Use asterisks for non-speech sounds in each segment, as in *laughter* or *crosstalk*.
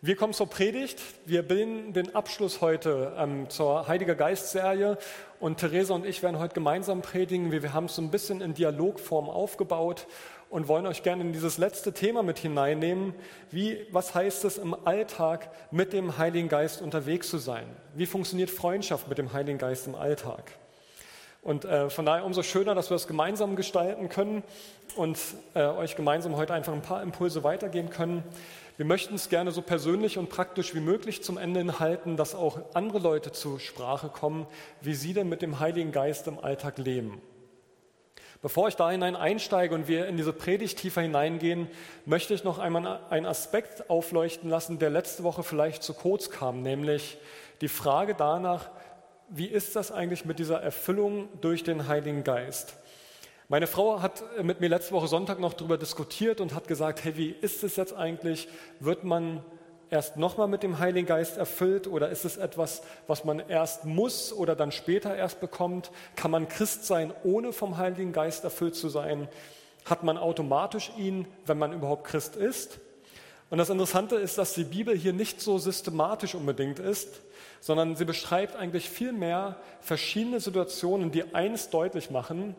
Wir kommen zur Predigt. Wir bilden den Abschluss heute ähm, zur Heiliger Geist-Serie und Theresa und ich werden heute gemeinsam predigen. Wir, wir haben es so ein bisschen in Dialogform aufgebaut und wollen euch gerne in dieses letzte Thema mit hineinnehmen. Wie, was heißt es im Alltag, mit dem Heiligen Geist unterwegs zu sein? Wie funktioniert Freundschaft mit dem Heiligen Geist im Alltag? Und äh, von daher umso schöner, dass wir es gemeinsam gestalten können und äh, euch gemeinsam heute einfach ein paar Impulse weitergeben können. Wir möchten es gerne so persönlich und praktisch wie möglich zum Ende halten, dass auch andere Leute zur Sprache kommen, wie sie denn mit dem Heiligen Geist im Alltag leben. Bevor ich da hinein einsteige und wir in diese Predigt tiefer hineingehen, möchte ich noch einmal einen Aspekt aufleuchten lassen, der letzte Woche vielleicht zu kurz kam, nämlich die Frage danach, wie ist das eigentlich mit dieser Erfüllung durch den Heiligen Geist? Meine Frau hat mit mir letzte Woche Sonntag noch darüber diskutiert und hat gesagt, hey, wie ist es jetzt eigentlich? Wird man erst nochmal mit dem Heiligen Geist erfüllt oder ist es etwas, was man erst muss oder dann später erst bekommt? Kann man Christ sein, ohne vom Heiligen Geist erfüllt zu sein? Hat man automatisch ihn, wenn man überhaupt Christ ist? Und das Interessante ist, dass die Bibel hier nicht so systematisch unbedingt ist, sondern sie beschreibt eigentlich viel mehr verschiedene Situationen, die eines deutlich machen,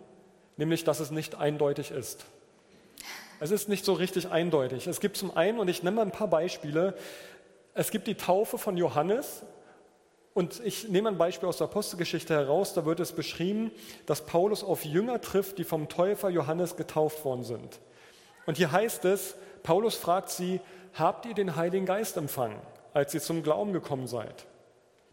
nämlich dass es nicht eindeutig ist. Es ist nicht so richtig eindeutig. Es gibt zum einen, und ich nenne mal ein paar Beispiele, es gibt die Taufe von Johannes. Und ich nehme ein Beispiel aus der Apostelgeschichte heraus, da wird es beschrieben, dass Paulus auf Jünger trifft, die vom Täufer Johannes getauft worden sind. Und hier heißt es, Paulus fragt sie, habt ihr den Heiligen Geist empfangen, als ihr zum Glauben gekommen seid?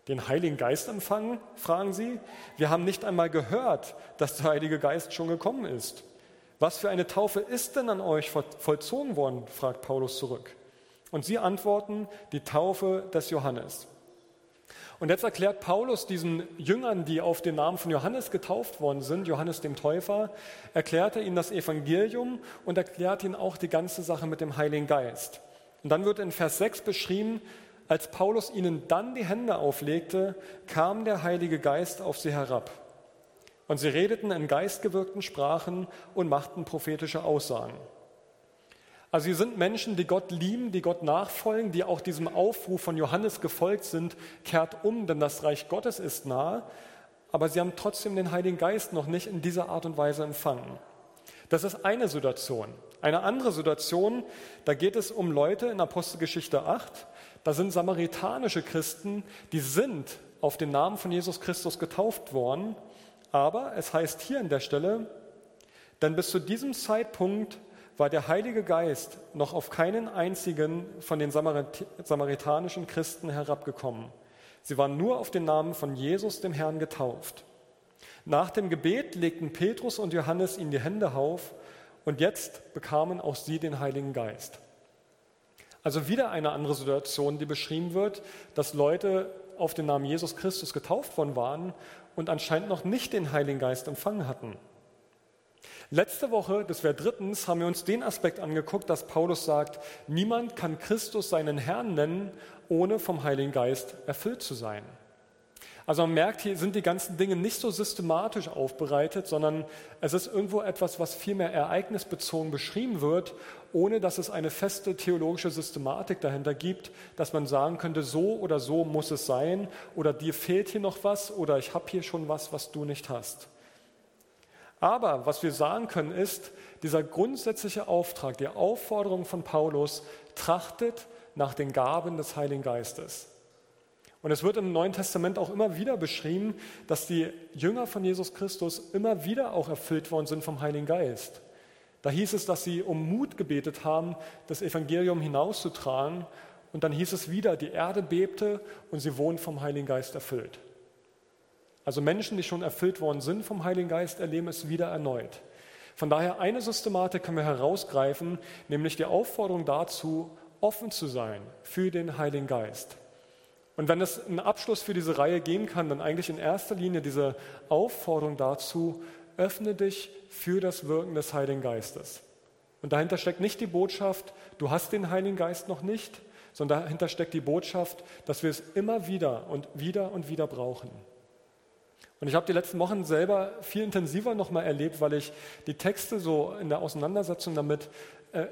Den Heiligen Geist empfangen, fragen sie. Wir haben nicht einmal gehört, dass der Heilige Geist schon gekommen ist. Was für eine Taufe ist denn an euch vollzogen worden? fragt Paulus zurück. Und sie antworten, die Taufe des Johannes. Und jetzt erklärt Paulus diesen Jüngern, die auf den Namen von Johannes getauft worden sind, Johannes dem Täufer, erklärt er ihnen das Evangelium und erklärt ihnen auch die ganze Sache mit dem Heiligen Geist. Und dann wird in Vers 6 beschrieben, als Paulus ihnen dann die Hände auflegte, kam der Heilige Geist auf sie herab. Und sie redeten in geistgewirkten Sprachen und machten prophetische Aussagen. Also sie sind Menschen, die Gott lieben, die Gott nachfolgen, die auch diesem Aufruf von Johannes gefolgt sind, kehrt um, denn das Reich Gottes ist nahe. Aber sie haben trotzdem den Heiligen Geist noch nicht in dieser Art und Weise empfangen. Das ist eine Situation. Eine andere Situation, da geht es um Leute in Apostelgeschichte 8, da sind samaritanische Christen, die sind auf den Namen von Jesus Christus getauft worden, aber es heißt hier an der Stelle, denn bis zu diesem Zeitpunkt war der Heilige Geist noch auf keinen einzigen von den samaritanischen Christen herabgekommen. Sie waren nur auf den Namen von Jesus, dem Herrn, getauft. Nach dem Gebet legten Petrus und Johannes ihnen die Hände auf und jetzt bekamen auch sie den Heiligen Geist. Also wieder eine andere Situation, die beschrieben wird, dass Leute auf den Namen Jesus Christus getauft worden waren und anscheinend noch nicht den Heiligen Geist empfangen hatten. Letzte Woche, das wäre drittens, haben wir uns den Aspekt angeguckt, dass Paulus sagt, niemand kann Christus seinen Herrn nennen, ohne vom Heiligen Geist erfüllt zu sein. Also man merkt, hier sind die ganzen Dinge nicht so systematisch aufbereitet, sondern es ist irgendwo etwas, was viel mehr ereignisbezogen beschrieben wird, ohne dass es eine feste theologische Systematik dahinter gibt, dass man sagen könnte, so oder so muss es sein oder dir fehlt hier noch was oder ich habe hier schon was, was du nicht hast. Aber was wir sagen können ist, dieser grundsätzliche Auftrag, die Aufforderung von Paulus, trachtet nach den Gaben des Heiligen Geistes. Und es wird im Neuen Testament auch immer wieder beschrieben, dass die Jünger von Jesus Christus immer wieder auch erfüllt worden sind vom Heiligen Geist. Da hieß es, dass sie um Mut gebetet haben, das Evangelium hinauszutragen. Und dann hieß es wieder, die Erde bebte und sie wurden vom Heiligen Geist erfüllt. Also Menschen, die schon erfüllt worden sind vom Heiligen Geist, erleben es wieder erneut. Von daher eine Systematik können wir herausgreifen, nämlich die Aufforderung dazu, offen zu sein für den Heiligen Geist. Und wenn es einen Abschluss für diese Reihe geben kann, dann eigentlich in erster Linie diese Aufforderung dazu, öffne dich für das Wirken des Heiligen Geistes. Und dahinter steckt nicht die Botschaft, du hast den Heiligen Geist noch nicht, sondern dahinter steckt die Botschaft, dass wir es immer wieder und wieder und wieder brauchen. Und ich habe die letzten Wochen selber viel intensiver nochmal erlebt, weil ich die Texte so in der Auseinandersetzung damit äh,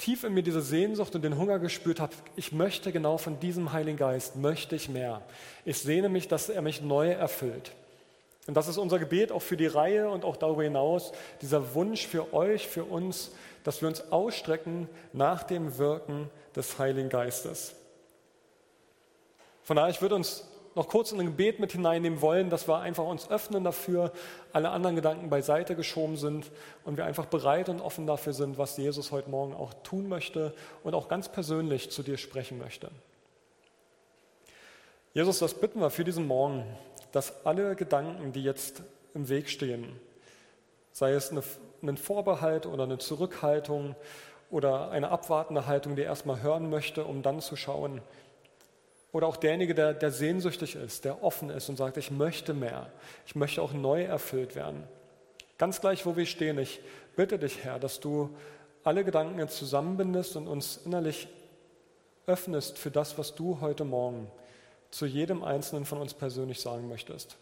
tief in mir diese Sehnsucht und den Hunger gespürt habe, ich möchte genau von diesem Heiligen Geist, möchte ich mehr. Ich sehne mich, dass er mich neu erfüllt. Und das ist unser Gebet auch für die Reihe und auch darüber hinaus, dieser Wunsch für euch, für uns, dass wir uns ausstrecken nach dem Wirken des Heiligen Geistes. Von daher, ich würde uns noch kurz in ein Gebet mit hineinnehmen wollen, dass wir einfach uns öffnen dafür, alle anderen Gedanken beiseite geschoben sind und wir einfach bereit und offen dafür sind, was Jesus heute Morgen auch tun möchte und auch ganz persönlich zu dir sprechen möchte. Jesus, das bitten wir für diesen Morgen, dass alle Gedanken, die jetzt im Weg stehen, sei es eine, ein Vorbehalt oder eine Zurückhaltung oder eine abwartende Haltung, die erstmal hören möchte, um dann zu schauen, oder auch derjenige, der, der sehnsüchtig ist, der offen ist und sagt, ich möchte mehr, ich möchte auch neu erfüllt werden. Ganz gleich, wo wir stehen, ich bitte dich, Herr, dass du alle Gedanken jetzt zusammenbindest und uns innerlich öffnest für das, was du heute Morgen zu jedem Einzelnen von uns persönlich sagen möchtest.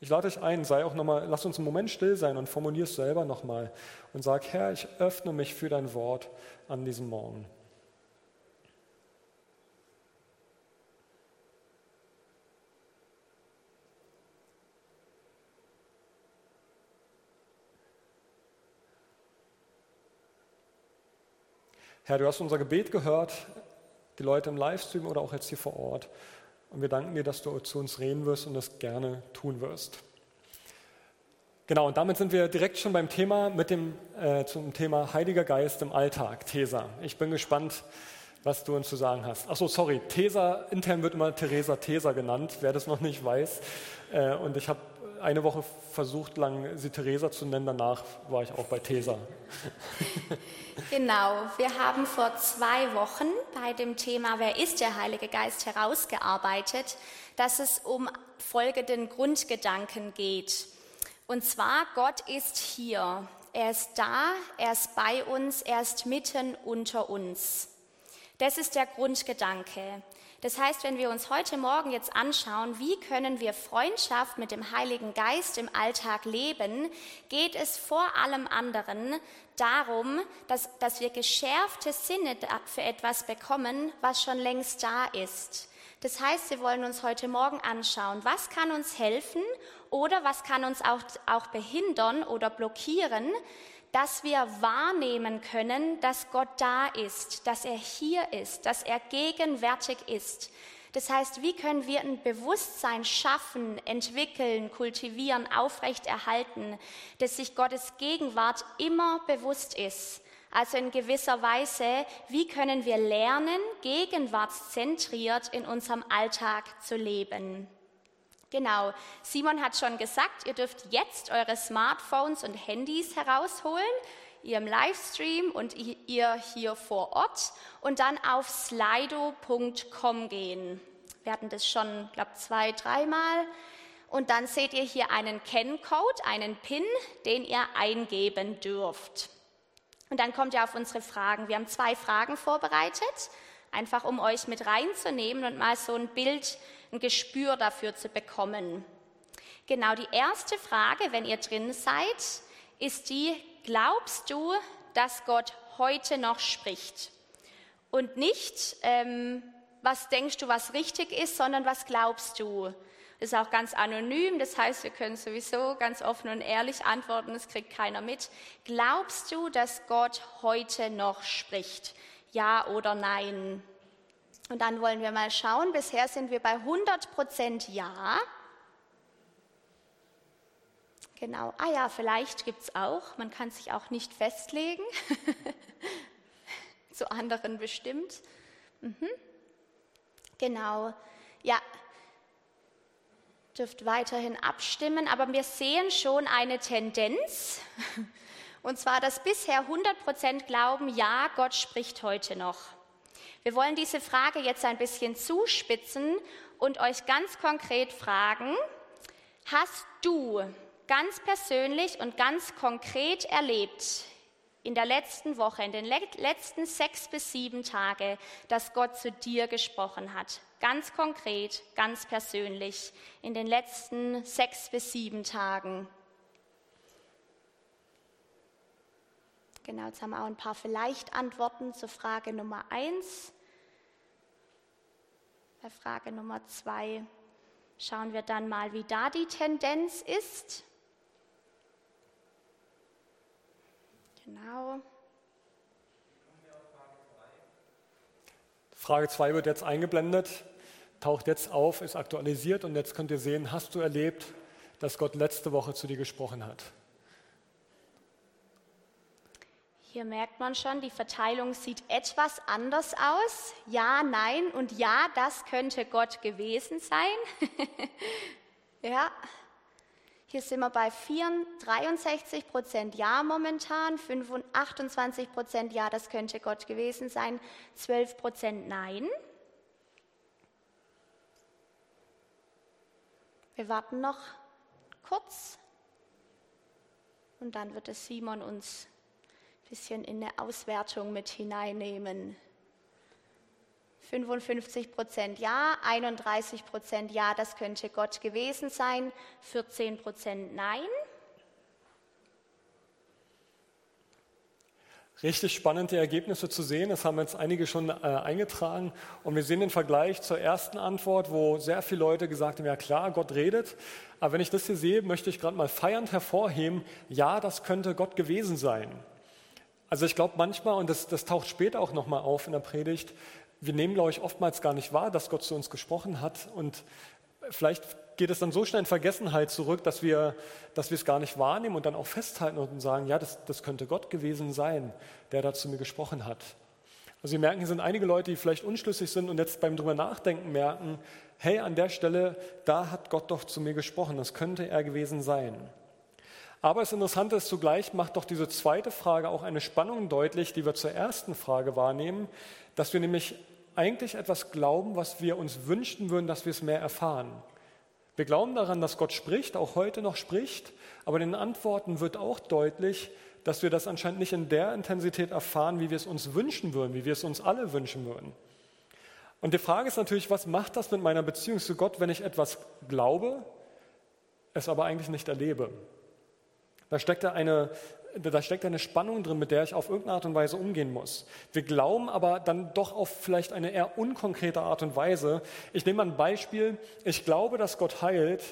Ich lade dich ein, sei auch nochmal, lass uns einen Moment still sein und formulier es selber nochmal und sag, Herr, ich öffne mich für dein Wort an diesem Morgen. Herr, du hast unser Gebet gehört, die Leute im Livestream oder auch jetzt hier vor Ort. Und wir danken dir, dass du zu uns reden wirst und das gerne tun wirst. Genau, und damit sind wir direkt schon beim Thema mit dem äh, zum Thema Heiliger Geist im Alltag, Tesa. Ich bin gespannt, was du uns zu sagen hast. Achso, sorry, Tesa, intern wird immer Theresa Tesa genannt, wer das noch nicht weiß. Äh, und ich habe eine Woche versucht lang, sie Theresa zu nennen. Danach war ich auch bei Tesa. *laughs* Genau, wir haben vor zwei Wochen bei dem Thema Wer ist der Heilige Geist herausgearbeitet, dass es um folgenden Grundgedanken geht. Und zwar, Gott ist hier. Er ist da, er ist bei uns, er ist mitten unter uns. Das ist der Grundgedanke. Das heißt, wenn wir uns heute Morgen jetzt anschauen, wie können wir Freundschaft mit dem Heiligen Geist im Alltag leben, geht es vor allem anderen darum, dass, dass wir geschärfte Sinne für etwas bekommen, was schon längst da ist. Das heißt, wir wollen uns heute Morgen anschauen, was kann uns helfen oder was kann uns auch, auch behindern oder blockieren, dass wir wahrnehmen können, dass Gott da ist, dass er hier ist, dass er gegenwärtig ist. Das heißt, wie können wir ein Bewusstsein schaffen, entwickeln, kultivieren, aufrechterhalten, dass sich Gottes Gegenwart immer bewusst ist? Also in gewisser Weise, wie können wir lernen, gegenwartszentriert in unserem Alltag zu leben? Genau, Simon hat schon gesagt, ihr dürft jetzt eure Smartphones und Handys herausholen, ihr im Livestream und ihr hier vor Ort und dann auf slido.com gehen. Wir hatten das schon, glaube zwei, dreimal. Und dann seht ihr hier einen Kenncode, einen PIN, den ihr eingeben dürft. Und dann kommt ihr auf unsere Fragen. Wir haben zwei Fragen vorbereitet, einfach um euch mit reinzunehmen und mal so ein Bild ein Gespür dafür zu bekommen. Genau die erste Frage, wenn ihr drin seid, ist die, glaubst du, dass Gott heute noch spricht? Und nicht, ähm, was denkst du, was richtig ist, sondern was glaubst du? Das ist auch ganz anonym, das heißt, wir können sowieso ganz offen und ehrlich antworten, das kriegt keiner mit. Glaubst du, dass Gott heute noch spricht? Ja oder nein? Und dann wollen wir mal schauen. Bisher sind wir bei 100 Prozent Ja. Genau. Ah ja, vielleicht gibt es auch. Man kann sich auch nicht festlegen. *laughs* Zu anderen bestimmt. Mhm. Genau. Ja, dürft weiterhin abstimmen, aber wir sehen schon eine Tendenz. Und zwar, dass bisher 100 Prozent glauben, ja, Gott spricht heute noch. Wir wollen diese Frage jetzt ein bisschen zuspitzen und euch ganz konkret fragen, hast du ganz persönlich und ganz konkret erlebt in der letzten Woche, in den letzten sechs bis sieben Tagen, dass Gott zu dir gesprochen hat? Ganz konkret, ganz persönlich in den letzten sechs bis sieben Tagen. Genau, jetzt haben wir auch ein paar Vielleicht-Antworten zur Frage Nummer eins. Bei Frage Nummer zwei schauen wir dann mal, wie da die Tendenz ist. Genau. Frage 2 wird jetzt eingeblendet, taucht jetzt auf, ist aktualisiert und jetzt könnt ihr sehen, hast du erlebt, dass Gott letzte Woche zu dir gesprochen hat? Hier merkt man schon, die Verteilung sieht etwas anders aus. Ja, nein und ja, das könnte Gott gewesen sein. *laughs* ja. Hier sind wir bei 63 Prozent Ja momentan, 28 Prozent Ja, das könnte Gott gewesen sein, 12 Prozent Nein. Wir warten noch kurz und dann wird es Simon uns bisschen in eine Auswertung mit hineinnehmen. 55 Prozent Ja, 31 Prozent Ja, das könnte Gott gewesen sein, 14 Prozent Nein. Richtig spannende Ergebnisse zu sehen. Das haben jetzt einige schon äh, eingetragen. Und wir sehen den Vergleich zur ersten Antwort, wo sehr viele Leute gesagt haben, ja klar, Gott redet. Aber wenn ich das hier sehe, möchte ich gerade mal feiernd hervorheben, ja, das könnte Gott gewesen sein. Also ich glaube manchmal, und das, das taucht später auch nochmal auf in der Predigt, wir nehmen, glaube ich, oftmals gar nicht wahr, dass Gott zu uns gesprochen hat. Und vielleicht geht es dann so schnell in Vergessenheit zurück, dass wir, dass wir es gar nicht wahrnehmen und dann auch festhalten und sagen, ja, das, das könnte Gott gewesen sein, der da zu mir gesprochen hat. Also Sie merken, hier sind einige Leute, die vielleicht unschlüssig sind und jetzt beim drüber nachdenken merken, hey, an der Stelle, da hat Gott doch zu mir gesprochen, das könnte er gewesen sein. Aber das Interessante ist zugleich, macht doch diese zweite Frage auch eine Spannung deutlich, die wir zur ersten Frage wahrnehmen, dass wir nämlich eigentlich etwas glauben, was wir uns wünschen würden, dass wir es mehr erfahren. Wir glauben daran, dass Gott spricht, auch heute noch spricht, aber den Antworten wird auch deutlich, dass wir das anscheinend nicht in der Intensität erfahren, wie wir es uns wünschen würden, wie wir es uns alle wünschen würden. Und die Frage ist natürlich, was macht das mit meiner Beziehung zu Gott, wenn ich etwas glaube, es aber eigentlich nicht erlebe? Da steckt da eine, da steckt eine Spannung drin, mit der ich auf irgendeine Art und Weise umgehen muss. Wir glauben aber dann doch auf vielleicht eine eher unkonkrete Art und Weise. Ich nehme mal ein Beispiel. Ich glaube, dass Gott heilt,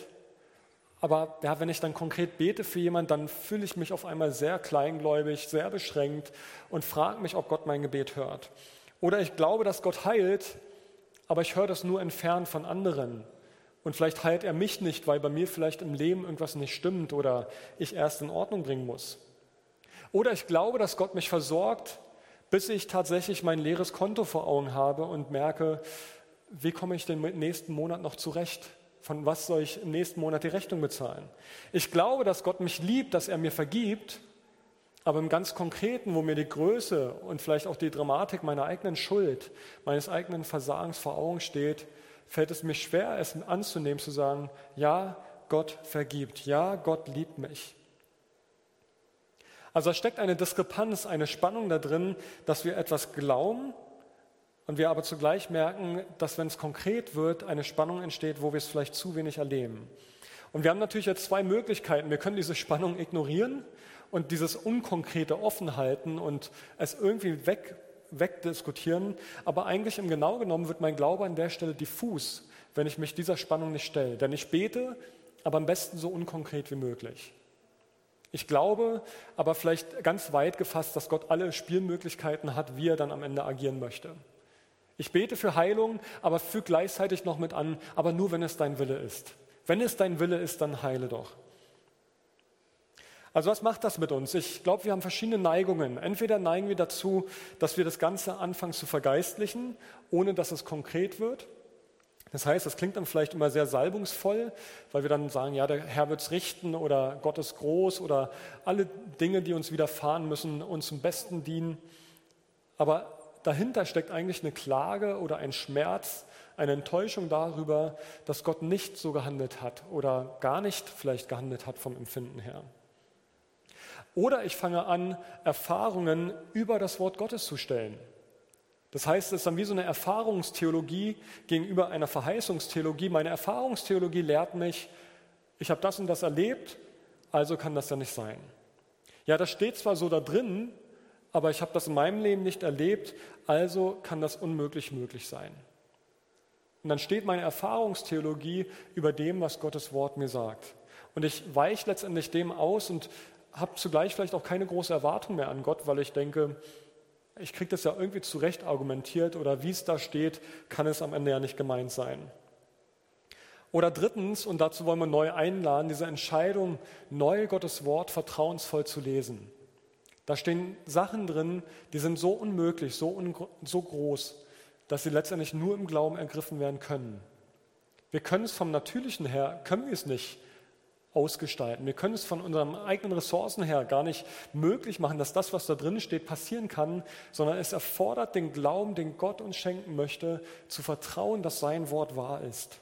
aber ja, wenn ich dann konkret bete für jemanden, dann fühle ich mich auf einmal sehr kleingläubig, sehr beschränkt und frage mich, ob Gott mein Gebet hört. Oder ich glaube, dass Gott heilt, aber ich höre das nur entfernt von anderen. Und vielleicht heilt er mich nicht, weil bei mir vielleicht im Leben irgendwas nicht stimmt oder ich erst in Ordnung bringen muss. Oder ich glaube, dass Gott mich versorgt, bis ich tatsächlich mein leeres Konto vor Augen habe und merke, wie komme ich den nächsten Monat noch zurecht? Von was soll ich im nächsten Monat die Rechnung bezahlen? Ich glaube, dass Gott mich liebt, dass er mir vergibt, aber im ganz Konkreten, wo mir die Größe und vielleicht auch die Dramatik meiner eigenen Schuld, meines eigenen Versagens vor Augen steht, fällt es mir schwer, es anzunehmen, zu sagen, ja, Gott vergibt, ja, Gott liebt mich. Also da steckt eine Diskrepanz, eine Spannung da drin, dass wir etwas glauben und wir aber zugleich merken, dass wenn es konkret wird, eine Spannung entsteht, wo wir es vielleicht zu wenig erleben. Und wir haben natürlich jetzt zwei Möglichkeiten. Wir können diese Spannung ignorieren und dieses Unkonkrete offen halten und es irgendwie weg wegdiskutieren. Aber eigentlich im Genau genommen wird mein Glaube an der Stelle diffus, wenn ich mich dieser Spannung nicht stelle. Denn ich bete, aber am besten so unkonkret wie möglich. Ich glaube, aber vielleicht ganz weit gefasst, dass Gott alle Spielmöglichkeiten hat, wie er dann am Ende agieren möchte. Ich bete für Heilung, aber füge gleichzeitig noch mit an, aber nur wenn es dein Wille ist. Wenn es dein Wille ist, dann heile doch. Also was macht das mit uns? Ich glaube, wir haben verschiedene Neigungen. Entweder neigen wir dazu, dass wir das Ganze anfangen zu vergeistlichen, ohne dass es konkret wird. Das heißt, das klingt dann vielleicht immer sehr salbungsvoll, weil wir dann sagen, ja, der Herr wird es richten oder Gott ist groß oder alle Dinge, die uns widerfahren müssen, uns zum Besten dienen. Aber dahinter steckt eigentlich eine Klage oder ein Schmerz, eine Enttäuschung darüber, dass Gott nicht so gehandelt hat oder gar nicht vielleicht gehandelt hat vom Empfinden her. Oder ich fange an, Erfahrungen über das Wort Gottes zu stellen. Das heißt, es ist dann wie so eine Erfahrungstheologie gegenüber einer Verheißungstheologie. Meine Erfahrungstheologie lehrt mich, ich habe das und das erlebt, also kann das ja nicht sein. Ja, das steht zwar so da drin, aber ich habe das in meinem Leben nicht erlebt, also kann das unmöglich möglich sein. Und dann steht meine Erfahrungstheologie über dem, was Gottes Wort mir sagt. Und ich weiche letztendlich dem aus und habe zugleich vielleicht auch keine große Erwartung mehr an Gott, weil ich denke, ich kriege das ja irgendwie zurecht argumentiert oder wie es da steht, kann es am Ende ja nicht gemeint sein. Oder drittens, und dazu wollen wir neu einladen, diese Entscheidung, neu Gottes Wort vertrauensvoll zu lesen. Da stehen Sachen drin, die sind so unmöglich, so, so groß, dass sie letztendlich nur im Glauben ergriffen werden können. Wir können es vom Natürlichen her, können wir es nicht ausgestalten. Wir können es von unseren eigenen Ressourcen her gar nicht möglich machen, dass das, was da drin steht, passieren kann, sondern es erfordert den Glauben, den Gott uns schenken möchte, zu vertrauen, dass sein Wort wahr ist.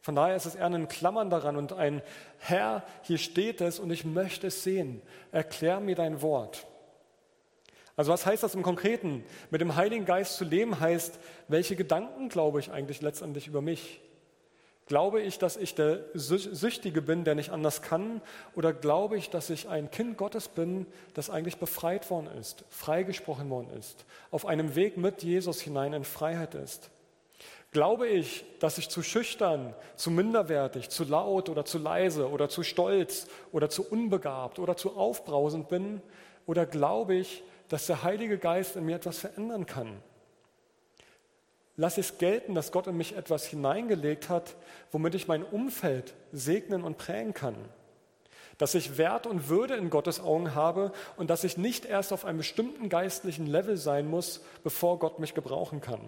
Von daher ist es eher ein Klammern daran und ein Herr, hier steht es und ich möchte es sehen. Erklär mir dein Wort. Also was heißt das im Konkreten? Mit dem Heiligen Geist zu leben heißt, welche Gedanken glaube ich eigentlich letztendlich über mich? Glaube ich, dass ich der Süchtige bin, der nicht anders kann? Oder glaube ich, dass ich ein Kind Gottes bin, das eigentlich befreit worden ist, freigesprochen worden ist, auf einem Weg mit Jesus hinein in Freiheit ist? Glaube ich, dass ich zu schüchtern, zu minderwertig, zu laut oder zu leise oder zu stolz oder zu unbegabt oder zu aufbrausend bin? Oder glaube ich, dass der Heilige Geist in mir etwas verändern kann? Lass es gelten, dass Gott in mich etwas hineingelegt hat, womit ich mein Umfeld segnen und prägen kann. Dass ich Wert und Würde in Gottes Augen habe und dass ich nicht erst auf einem bestimmten geistlichen Level sein muss, bevor Gott mich gebrauchen kann.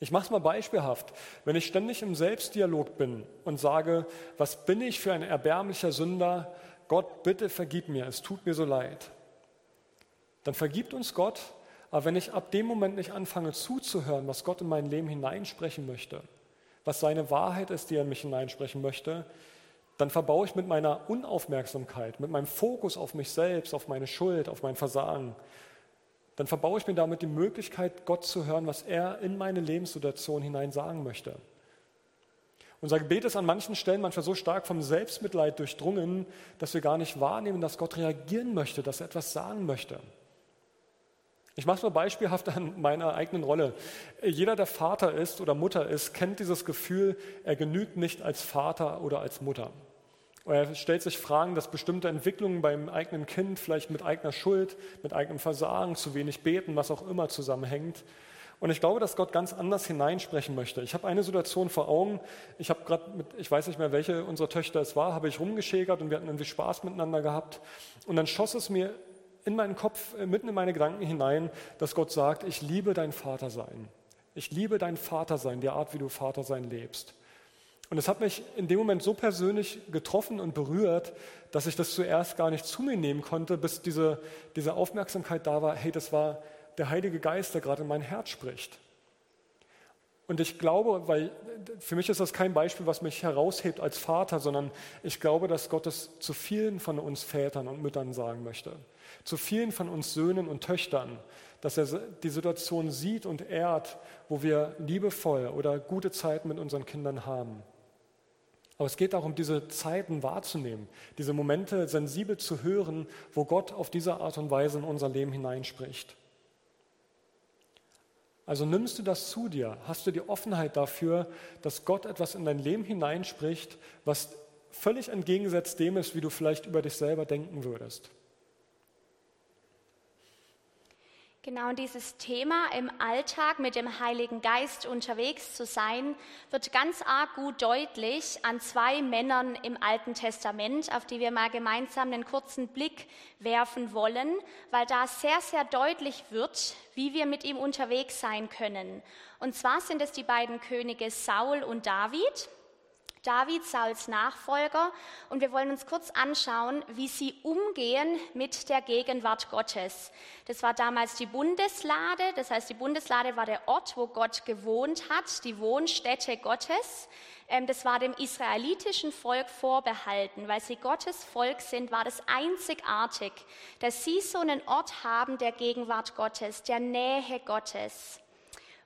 Ich mache es mal beispielhaft. Wenn ich ständig im Selbstdialog bin und sage, was bin ich für ein erbärmlicher Sünder, Gott, bitte vergib mir, es tut mir so leid, dann vergibt uns Gott aber wenn ich ab dem Moment nicht anfange zuzuhören, was Gott in mein Leben hineinsprechen möchte, was seine Wahrheit ist, die er in mich hineinsprechen möchte, dann verbaue ich mit meiner Unaufmerksamkeit, mit meinem Fokus auf mich selbst, auf meine Schuld, auf mein Versagen, dann verbaue ich mir damit die Möglichkeit, Gott zu hören, was er in meine Lebenssituation hinein sagen möchte. Unser Gebet ist an manchen Stellen manchmal so stark vom Selbstmitleid durchdrungen, dass wir gar nicht wahrnehmen, dass Gott reagieren möchte, dass er etwas sagen möchte. Ich mache es mal beispielhaft an meiner eigenen Rolle. Jeder, der Vater ist oder Mutter ist, kennt dieses Gefühl, er genügt nicht als Vater oder als Mutter. Er stellt sich Fragen, dass bestimmte Entwicklungen beim eigenen Kind vielleicht mit eigener Schuld, mit eigenem Versagen, zu wenig beten, was auch immer zusammenhängt. Und ich glaube, dass Gott ganz anders hineinsprechen möchte. Ich habe eine Situation vor Augen. Ich habe gerade mit, ich weiß nicht mehr, welche unserer Töchter es war, habe ich rumgeschägert und wir hatten irgendwie Spaß miteinander gehabt. Und dann schoss es mir in meinen Kopf, äh, mitten in meine Gedanken hinein, dass Gott sagt, ich liebe dein Vatersein. Ich liebe dein Vatersein, die Art, wie du Vatersein lebst. Und es hat mich in dem Moment so persönlich getroffen und berührt, dass ich das zuerst gar nicht zu mir nehmen konnte, bis diese, diese Aufmerksamkeit da war, hey, das war der Heilige Geist, der gerade in mein Herz spricht. Und ich glaube, weil für mich ist das kein Beispiel, was mich heraushebt als Vater, sondern ich glaube, dass Gott es zu vielen von uns Vätern und Müttern sagen möchte zu vielen von uns Söhnen und Töchtern, dass er die Situation sieht und ehrt, wo wir liebevoll oder gute Zeiten mit unseren Kindern haben. Aber es geht darum, diese Zeiten wahrzunehmen, diese Momente sensibel zu hören, wo Gott auf diese Art und Weise in unser Leben hineinspricht. Also nimmst du das zu dir? Hast du die Offenheit dafür, dass Gott etwas in dein Leben hineinspricht, was völlig entgegensetzt dem ist, wie du vielleicht über dich selber denken würdest? Genau dieses Thema im Alltag mit dem Heiligen Geist unterwegs zu sein, wird ganz arg gut deutlich an zwei Männern im Alten Testament, auf die wir mal gemeinsam einen kurzen Blick werfen wollen, weil da sehr, sehr deutlich wird, wie wir mit ihm unterwegs sein können. Und zwar sind es die beiden Könige Saul und David. David, Sauls Nachfolger. Und wir wollen uns kurz anschauen, wie sie umgehen mit der Gegenwart Gottes. Das war damals die Bundeslade. Das heißt, die Bundeslade war der Ort, wo Gott gewohnt hat, die Wohnstätte Gottes. Ähm, das war dem israelitischen Volk vorbehalten. Weil sie Gottes Volk sind, war das einzigartig, dass sie so einen Ort haben der Gegenwart Gottes, der Nähe Gottes.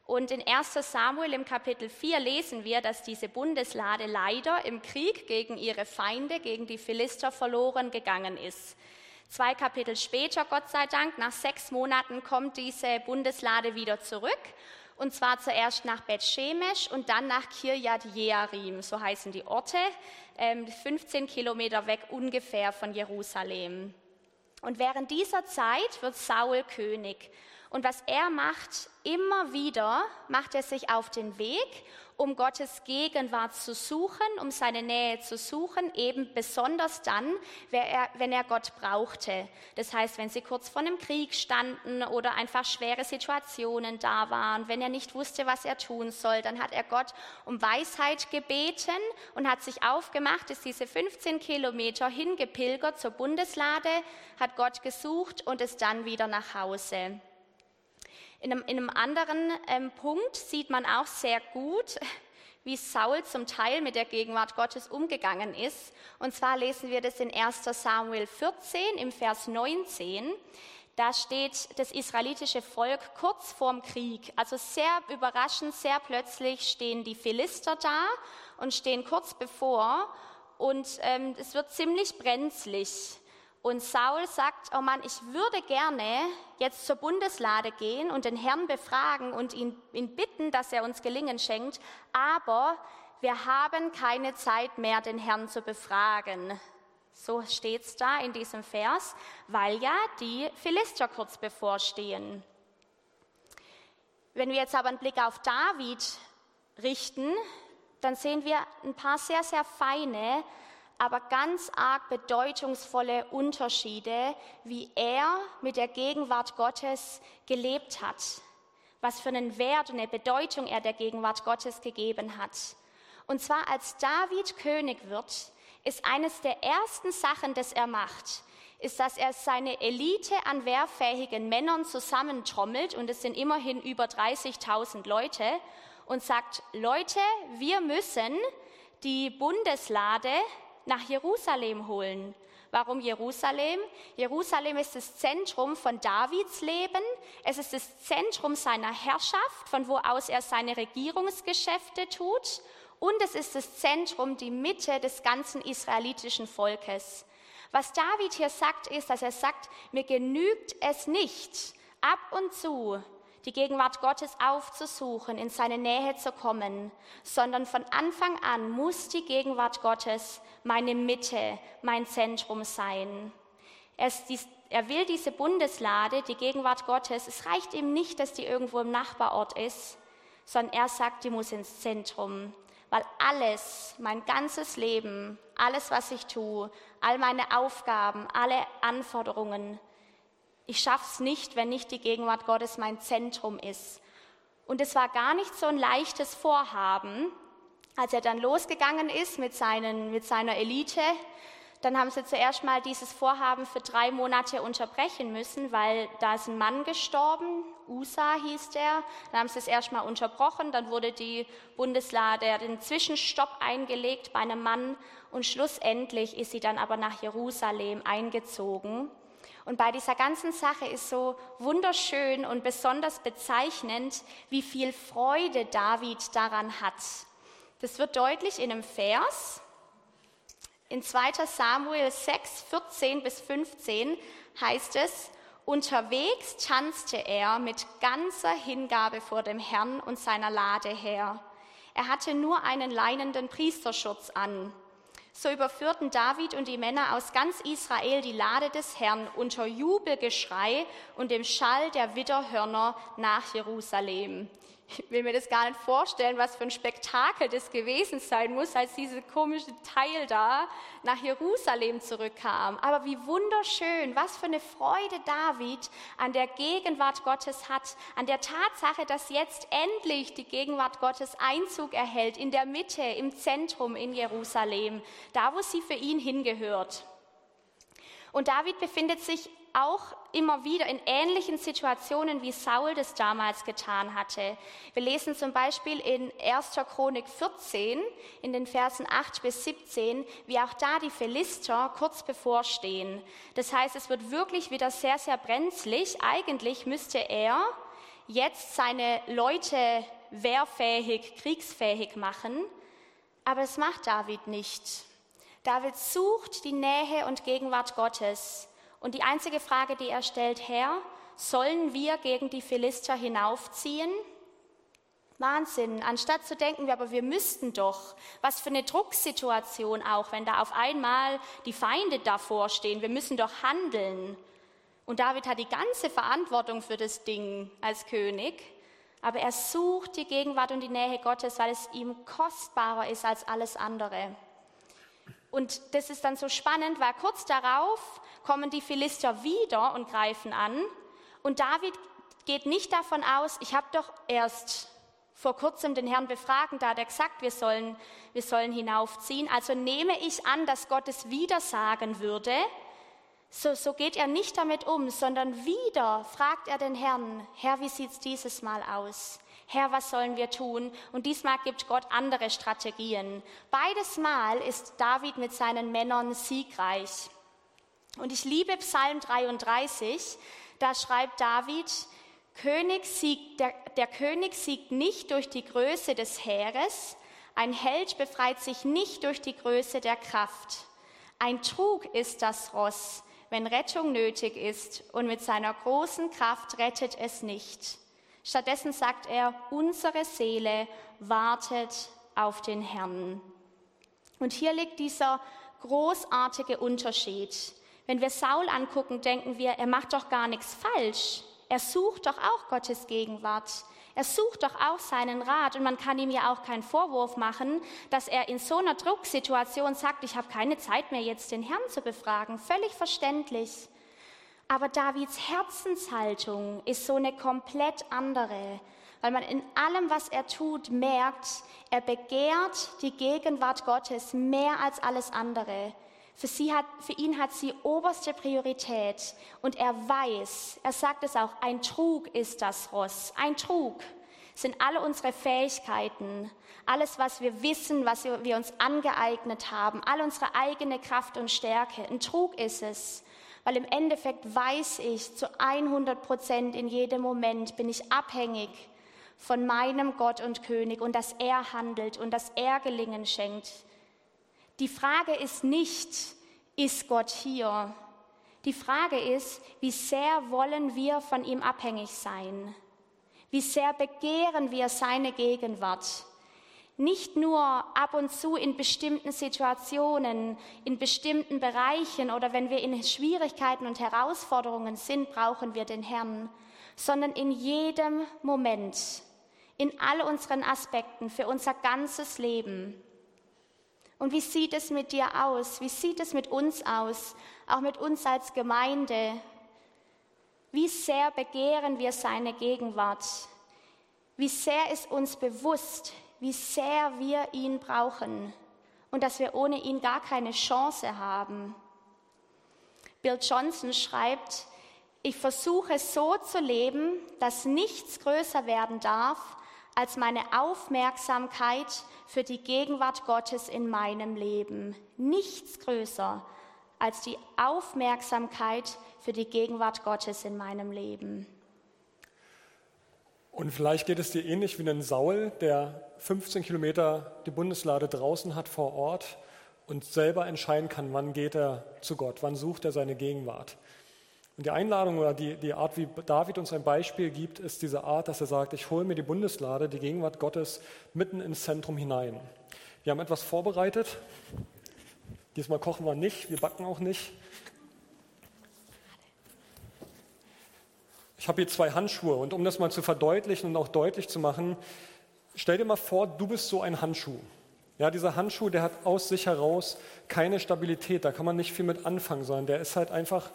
Und in 1 Samuel im Kapitel 4 lesen wir, dass diese Bundeslade leider im Krieg gegen ihre Feinde, gegen die Philister verloren gegangen ist. Zwei Kapitel später, Gott sei Dank, nach sechs Monaten kommt diese Bundeslade wieder zurück. Und zwar zuerst nach Beth-Shemesh und dann nach Kirjat Jearim, so heißen die Orte, 15 ähm, Kilometer weg ungefähr von Jerusalem. Und während dieser Zeit wird Saul König. Und was er macht, immer wieder macht er sich auf den Weg um Gottes Gegenwart zu suchen, um seine Nähe zu suchen, eben besonders dann, wenn er Gott brauchte. Das heißt, wenn sie kurz vor einem Krieg standen oder einfach schwere Situationen da waren, wenn er nicht wusste, was er tun soll, dann hat er Gott um Weisheit gebeten und hat sich aufgemacht, ist diese 15 Kilometer hingepilgert zur Bundeslade, hat Gott gesucht und ist dann wieder nach Hause. In einem, in einem anderen ähm, Punkt sieht man auch sehr gut, *laughs* wie Saul zum Teil mit der Gegenwart Gottes umgegangen ist. Und zwar lesen wir das in 1 Samuel 14 im Vers 19. Da steht das israelitische Volk kurz vorm Krieg. Also sehr überraschend, sehr plötzlich stehen die Philister da und stehen kurz bevor. Und ähm, es wird ziemlich brenzlig. Und Saul sagt, oh Mann, ich würde gerne jetzt zur Bundeslade gehen und den Herrn befragen und ihn, ihn bitten, dass er uns Gelingen schenkt, aber wir haben keine Zeit mehr, den Herrn zu befragen. So steht es da in diesem Vers, weil ja die Philister kurz bevorstehen. Wenn wir jetzt aber einen Blick auf David richten, dann sehen wir ein paar sehr, sehr feine aber ganz arg bedeutungsvolle Unterschiede, wie er mit der Gegenwart Gottes gelebt hat, was für einen Wert und eine Bedeutung er der Gegenwart Gottes gegeben hat. Und zwar als David König wird, ist eines der ersten Sachen, das er macht, ist, dass er seine Elite an wehrfähigen Männern zusammentrommelt, und es sind immerhin über 30.000 Leute, und sagt, Leute, wir müssen die Bundeslade nach Jerusalem holen. Warum Jerusalem? Jerusalem ist das Zentrum von Davids Leben. Es ist das Zentrum seiner Herrschaft, von wo aus er seine Regierungsgeschäfte tut. Und es ist das Zentrum, die Mitte des ganzen israelitischen Volkes. Was David hier sagt, ist, dass er sagt, mir genügt es nicht, ab und zu die Gegenwart Gottes aufzusuchen, in seine Nähe zu kommen, sondern von Anfang an muss die Gegenwart Gottes meine Mitte, mein Zentrum sein. Er, dies, er will diese Bundeslade, die Gegenwart Gottes, es reicht ihm nicht, dass die irgendwo im Nachbarort ist, sondern er sagt, die muss ins Zentrum, weil alles, mein ganzes Leben, alles, was ich tue, all meine Aufgaben, alle Anforderungen, ich schaffe es nicht, wenn nicht die Gegenwart Gottes mein Zentrum ist. Und es war gar nicht so ein leichtes Vorhaben, als er dann losgegangen ist mit, seinen, mit seiner Elite. Dann haben sie zuerst mal dieses Vorhaben für drei Monate unterbrechen müssen, weil da ist ein Mann gestorben, USA hieß der. Dann haben sie es erst mal unterbrochen, dann wurde die Bundeslade den Zwischenstopp eingelegt bei einem Mann und schlussendlich ist sie dann aber nach Jerusalem eingezogen. Und bei dieser ganzen Sache ist so wunderschön und besonders bezeichnend, wie viel Freude David daran hat. Das wird deutlich in einem Vers. In 2 Samuel 6, 14 bis 15 heißt es, unterwegs tanzte er mit ganzer Hingabe vor dem Herrn und seiner Lade her. Er hatte nur einen leinenden Priesterschutz an. So überführten David und die Männer aus ganz Israel die Lade des Herrn unter Jubelgeschrei und dem Schall der Widderhörner nach Jerusalem. Ich will mir das gar nicht vorstellen, was für ein Spektakel das gewesen sein muss, als diese komische Teil da nach Jerusalem zurückkam. Aber wie wunderschön, was für eine Freude David an der Gegenwart Gottes hat, an der Tatsache, dass jetzt endlich die Gegenwart Gottes Einzug erhält in der Mitte, im Zentrum in Jerusalem, da wo sie für ihn hingehört. Und David befindet sich auch immer wieder in ähnlichen Situationen, wie Saul das damals getan hatte. Wir lesen zum Beispiel in 1. Chronik 14, in den Versen 8 bis 17, wie auch da die Philister kurz bevorstehen. Das heißt, es wird wirklich wieder sehr, sehr brenzlig. Eigentlich müsste er jetzt seine Leute wehrfähig, kriegsfähig machen, aber es macht David nicht. David sucht die Nähe und Gegenwart Gottes Und die einzige Frage, die er stellt, Herr, sollen wir gegen die Philister hinaufziehen? Wahnsinn. Anstatt zu denken, aber wir müssten doch. Was für eine Drucksituation auch, wenn da auf einmal die Feinde davor stehen. Wir müssen doch handeln. Und David hat die ganze Verantwortung für das Ding als König. Aber er sucht die Gegenwart und die Nähe Gottes, weil es ihm kostbarer ist als alles andere. Und das ist dann so spannend, weil kurz darauf kommen die Philister wieder und greifen an. Und David geht nicht davon aus, ich habe doch erst vor kurzem den Herrn befragen, da hat er gesagt, wir sollen, wir sollen hinaufziehen. Also nehme ich an, dass Gott es wieder sagen würde. So, so geht er nicht damit um, sondern wieder fragt er den Herrn, Herr, wie sieht es dieses Mal aus? Herr, was sollen wir tun? Und diesmal gibt Gott andere Strategien. Beides Mal ist David mit seinen Männern siegreich. Und ich liebe Psalm 33, da schreibt David, König siegt, der, der König siegt nicht durch die Größe des Heeres, ein Held befreit sich nicht durch die Größe der Kraft. Ein Trug ist das Ross, wenn Rettung nötig ist, und mit seiner großen Kraft rettet es nicht. Stattdessen sagt er, unsere Seele wartet auf den Herrn. Und hier liegt dieser großartige Unterschied. Wenn wir Saul angucken, denken wir, er macht doch gar nichts falsch. Er sucht doch auch Gottes Gegenwart. Er sucht doch auch seinen Rat und man kann ihm ja auch keinen Vorwurf machen, dass er in so einer Drucksituation sagt, ich habe keine Zeit mehr jetzt den Herrn zu befragen. Völlig verständlich. Aber Davids Herzenshaltung ist so eine komplett andere, weil man in allem, was er tut, merkt, er begehrt die Gegenwart Gottes mehr als alles andere. Für, sie hat, für ihn hat sie oberste Priorität und er weiß, er sagt es auch, ein Trug ist das Ross, ein Trug sind alle unsere Fähigkeiten, alles, was wir wissen, was wir uns angeeignet haben, all unsere eigene Kraft und Stärke. Ein Trug ist es, weil im Endeffekt weiß ich zu 100 Prozent in jedem Moment bin ich abhängig von meinem Gott und König und dass er handelt und dass er Gelingen schenkt. Die Frage ist nicht, ist Gott hier? Die Frage ist, wie sehr wollen wir von ihm abhängig sein? Wie sehr begehren wir seine Gegenwart? Nicht nur ab und zu in bestimmten Situationen, in bestimmten Bereichen oder wenn wir in Schwierigkeiten und Herausforderungen sind, brauchen wir den Herrn, sondern in jedem Moment, in all unseren Aspekten, für unser ganzes Leben. Und wie sieht es mit dir aus? Wie sieht es mit uns aus? Auch mit uns als Gemeinde? Wie sehr begehren wir seine Gegenwart? Wie sehr ist uns bewusst, wie sehr wir ihn brauchen und dass wir ohne ihn gar keine Chance haben? Bill Johnson schreibt, ich versuche so zu leben, dass nichts größer werden darf als meine Aufmerksamkeit für die Gegenwart Gottes in meinem Leben. Nichts größer als die Aufmerksamkeit für die Gegenwart Gottes in meinem Leben. Und vielleicht geht es dir ähnlich wie ein Saul, der 15 Kilometer die Bundeslade draußen hat vor Ort und selber entscheiden kann, wann geht er zu Gott, wann sucht er seine Gegenwart. Und die Einladung oder die, die Art, wie David uns ein Beispiel gibt, ist diese Art, dass er sagt, ich hole mir die Bundeslade, die Gegenwart Gottes, mitten ins Zentrum hinein. Wir haben etwas vorbereitet. Diesmal kochen wir nicht, wir backen auch nicht. Ich habe hier zwei Handschuhe und um das mal zu verdeutlichen und auch deutlich zu machen, stell dir mal vor, du bist so ein Handschuh. Ja, dieser Handschuh, der hat aus sich heraus keine Stabilität, da kann man nicht viel mit anfangen, sondern der ist halt einfach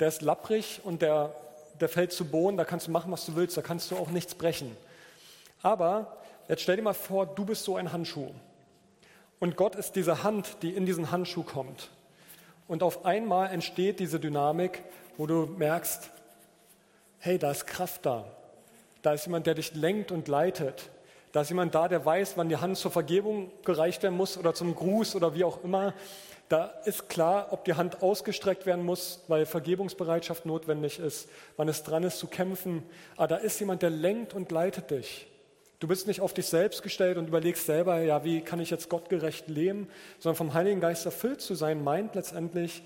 der ist lapprig und der, der fällt zu Boden, da kannst du machen, was du willst, da kannst du auch nichts brechen. Aber jetzt stell dir mal vor, du bist so ein Handschuh. Und Gott ist diese Hand, die in diesen Handschuh kommt. Und auf einmal entsteht diese Dynamik, wo du merkst, hey, da ist Kraft da. Da ist jemand, der dich lenkt und leitet. Da ist jemand da, der weiß, wann die Hand zur Vergebung gereicht werden muss oder zum Gruß oder wie auch immer. Da ist klar, ob die Hand ausgestreckt werden muss, weil Vergebungsbereitschaft notwendig ist, wann es dran ist zu kämpfen. Aber da ist jemand, der lenkt und leitet dich. Du bist nicht auf dich selbst gestellt und überlegst selber, ja, wie kann ich jetzt gottgerecht leben, sondern vom Heiligen Geist erfüllt zu sein, meint letztendlich,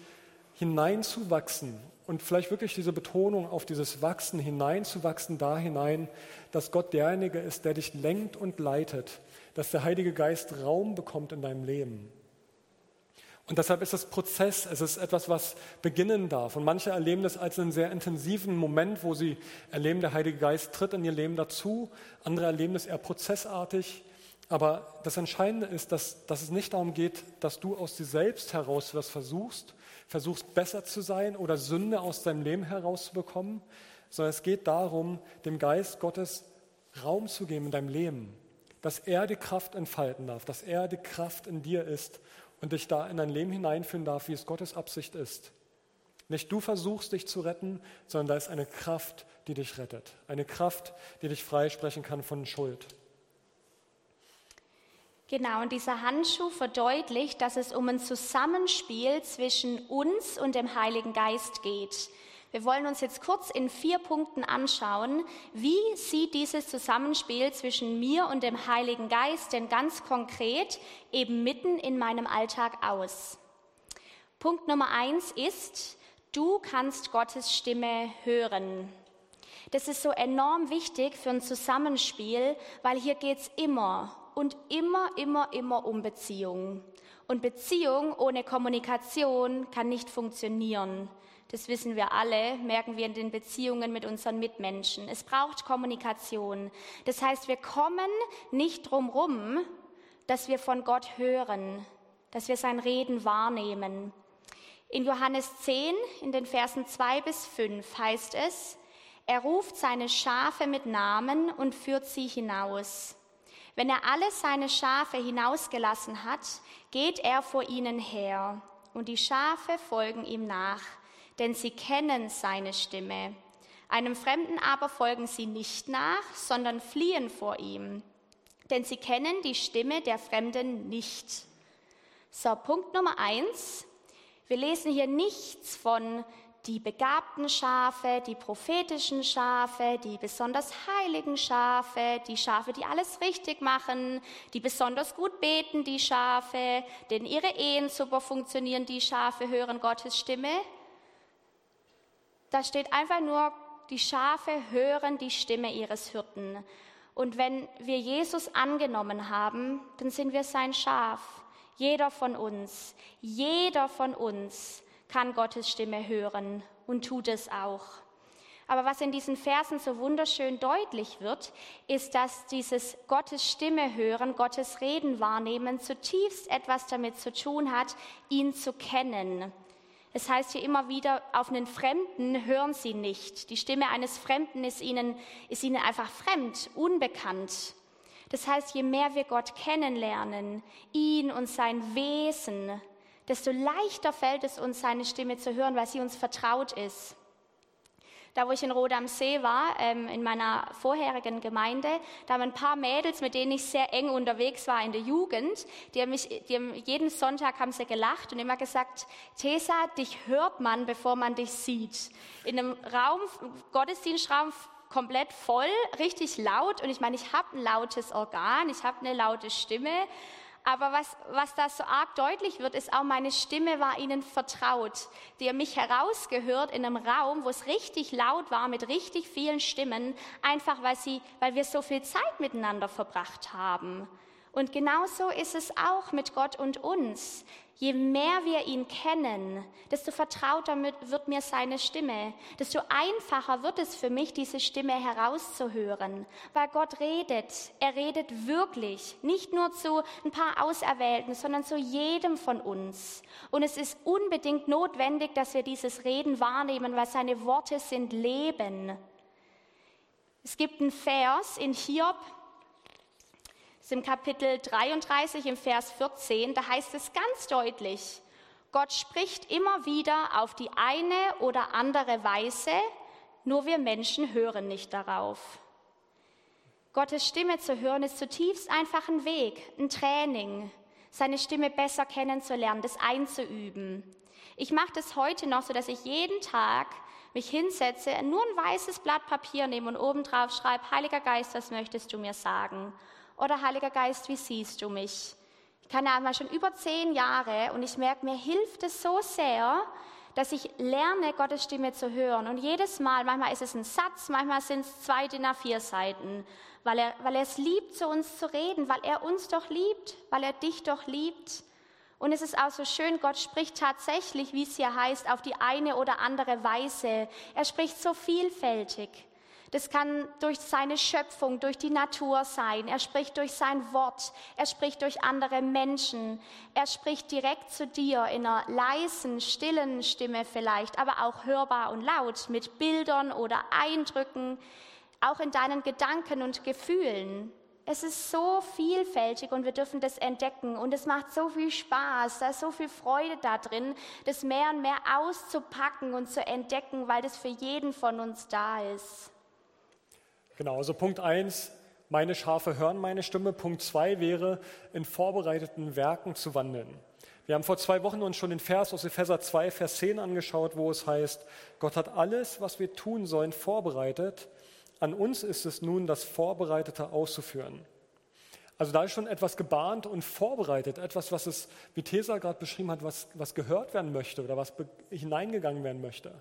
hineinzuwachsen und vielleicht wirklich diese Betonung auf dieses Wachsen hineinzuwachsen, da hinein, dass Gott derjenige ist, der dich lenkt und leitet, dass der Heilige Geist Raum bekommt in deinem Leben. Und deshalb ist es Prozess, es ist etwas, was beginnen darf. Und manche erleben das als einen sehr intensiven Moment, wo sie erleben, der Heilige Geist tritt in ihr Leben dazu. Andere erleben das eher prozessartig. Aber das Entscheidende ist, dass, dass es nicht darum geht, dass du aus dir selbst heraus was versuchst, versuchst besser zu sein oder Sünde aus deinem Leben herauszubekommen, sondern es geht darum, dem Geist Gottes Raum zu geben in deinem Leben, dass er die Kraft entfalten darf, dass er die Kraft in dir ist und dich da in dein Leben hineinführen darf, wie es Gottes Absicht ist. Nicht du versuchst dich zu retten, sondern da ist eine Kraft, die dich rettet. Eine Kraft, die dich freisprechen kann von Schuld. Genau, und dieser Handschuh verdeutlicht, dass es um ein Zusammenspiel zwischen uns und dem Heiligen Geist geht. Wir wollen uns jetzt kurz in vier Punkten anschauen, wie sieht dieses Zusammenspiel zwischen mir und dem Heiligen Geist denn ganz konkret eben mitten in meinem Alltag aus. Punkt Nummer eins ist, du kannst Gottes Stimme hören. Das ist so enorm wichtig für ein Zusammenspiel, weil hier geht es immer und immer, immer, immer um Beziehung. Und Beziehung ohne Kommunikation kann nicht funktionieren. Das wissen wir alle, merken wir in den Beziehungen mit unseren Mitmenschen. Es braucht Kommunikation. Das heißt, wir kommen nicht drum rum, dass wir von Gott hören, dass wir sein Reden wahrnehmen. In Johannes 10, in den Versen 2 bis 5 heißt es, er ruft seine Schafe mit Namen und führt sie hinaus. Wenn er alle seine Schafe hinausgelassen hat, geht er vor ihnen her, und die Schafe folgen ihm nach denn sie kennen seine Stimme. Einem Fremden aber folgen sie nicht nach, sondern fliehen vor ihm, denn sie kennen die Stimme der Fremden nicht. So, Punkt Nummer eins. Wir lesen hier nichts von die begabten Schafe, die prophetischen Schafe, die besonders heiligen Schafe, die Schafe, die alles richtig machen, die besonders gut beten, die Schafe, denen ihre Ehen super funktionieren, die Schafe hören Gottes Stimme. Da steht einfach nur, die Schafe hören die Stimme ihres Hirten. Und wenn wir Jesus angenommen haben, dann sind wir sein Schaf. Jeder von uns, jeder von uns kann Gottes Stimme hören und tut es auch. Aber was in diesen Versen so wunderschön deutlich wird, ist, dass dieses Gottes Stimme hören, Gottes Reden wahrnehmen, zutiefst etwas damit zu tun hat, ihn zu kennen. Es heißt hier immer wieder, auf einen Fremden hören sie nicht. Die Stimme eines Fremden ist ihnen, ist ihnen einfach fremd, unbekannt. Das heißt, je mehr wir Gott kennenlernen, ihn und sein Wesen, desto leichter fällt es uns, seine Stimme zu hören, weil sie uns vertraut ist. Da, wo ich in Rot am See war, ähm, in meiner vorherigen Gemeinde, da haben ein paar Mädels, mit denen ich sehr eng unterwegs war in der Jugend, die haben mich, die haben, jeden Sonntag haben sie gelacht und immer gesagt, Tessa, dich hört man, bevor man dich sieht. In einem Raum, Gottesdienstraum komplett voll, richtig laut und ich meine, ich habe ein lautes Organ, ich habe eine laute Stimme, aber was, was da so arg deutlich wird, ist auch, meine Stimme war ihnen vertraut. Die mich herausgehört in einem Raum, wo es richtig laut war, mit richtig vielen Stimmen, einfach weil, sie, weil wir so viel Zeit miteinander verbracht haben. Und genauso ist es auch mit Gott und uns. Je mehr wir ihn kennen, desto vertrauter wird mir seine Stimme, desto einfacher wird es für mich, diese Stimme herauszuhören, weil Gott redet. Er redet wirklich, nicht nur zu ein paar Auserwählten, sondern zu jedem von uns. Und es ist unbedingt notwendig, dass wir dieses Reden wahrnehmen, weil seine Worte sind Leben. Es gibt einen Vers in Hiob, ist im Kapitel 33 im Vers 14, da heißt es ganz deutlich, Gott spricht immer wieder auf die eine oder andere Weise, nur wir Menschen hören nicht darauf. Gottes Stimme zu hören ist zutiefst einfach ein Weg, ein Training, seine Stimme besser kennenzulernen, das einzuüben. Ich mache das heute noch so, dass ich jeden Tag mich hinsetze, nur ein weißes Blatt Papier nehme und obendrauf schreibe, Heiliger Geist, was möchtest du mir sagen? Oder Heiliger Geist, wie siehst du mich? Ich kann einmal schon über zehn Jahre und ich merke, mir hilft es so sehr, dass ich lerne, Gottes Stimme zu hören. Und jedes Mal, manchmal ist es ein Satz, manchmal sind es zwei DIN A4 Seiten, weil er, weil er es liebt, zu uns zu reden, weil er uns doch liebt, weil er dich doch liebt. Und es ist auch so schön, Gott spricht tatsächlich, wie es hier heißt, auf die eine oder andere Weise. Er spricht so vielfältig. Das kann durch seine Schöpfung, durch die Natur sein. Er spricht durch sein Wort. Er spricht durch andere Menschen. Er spricht direkt zu dir in einer leisen, stillen Stimme vielleicht, aber auch hörbar und laut mit Bildern oder Eindrücken, auch in deinen Gedanken und Gefühlen. Es ist so vielfältig und wir dürfen das entdecken und es macht so viel Spaß, da ist so viel Freude da drin, das mehr und mehr auszupacken und zu entdecken, weil das für jeden von uns da ist. Genau, also Punkt 1, meine Schafe hören meine Stimme. Punkt 2 wäre, in vorbereiteten Werken zu wandeln. Wir haben vor zwei Wochen uns schon den Vers aus Epheser 2, Vers 10 angeschaut, wo es heißt, Gott hat alles, was wir tun sollen, vorbereitet an uns ist es nun, das Vorbereitete auszuführen. Also da ist schon etwas gebahnt und vorbereitet, etwas, was es, wie Tesa gerade beschrieben hat, was, was gehört werden möchte oder was hineingegangen werden möchte.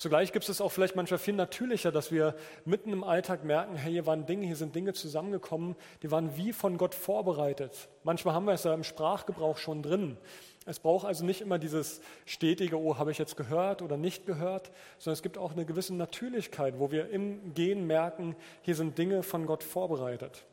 Zugleich gibt es auch vielleicht manchmal viel natürlicher, dass wir mitten im Alltag merken, hey, hier waren Dinge, hier sind Dinge zusammengekommen, die waren wie von Gott vorbereitet. Manchmal haben wir es ja im Sprachgebrauch schon drin. Es braucht also nicht immer dieses stetige, oh, habe ich jetzt gehört oder nicht gehört, sondern es gibt auch eine gewisse Natürlichkeit, wo wir im Gehen merken, hier sind Dinge von Gott vorbereitet.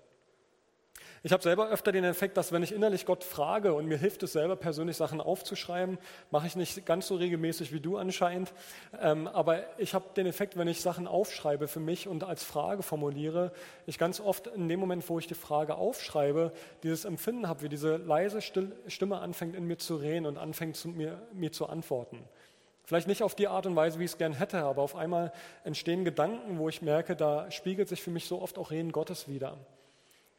Ich habe selber öfter den Effekt, dass wenn ich innerlich Gott frage und mir hilft es selber persönlich Sachen aufzuschreiben, mache ich nicht ganz so regelmäßig wie du anscheinend, ähm, aber ich habe den Effekt, wenn ich Sachen aufschreibe für mich und als Frage formuliere, ich ganz oft in dem Moment, wo ich die Frage aufschreibe, dieses Empfinden habe, wie diese leise Stimme anfängt in mir zu reden und anfängt zu mir, mir zu antworten. Vielleicht nicht auf die Art und Weise, wie ich es gern hätte, aber auf einmal entstehen Gedanken, wo ich merke, da spiegelt sich für mich so oft auch Reden Gottes wieder.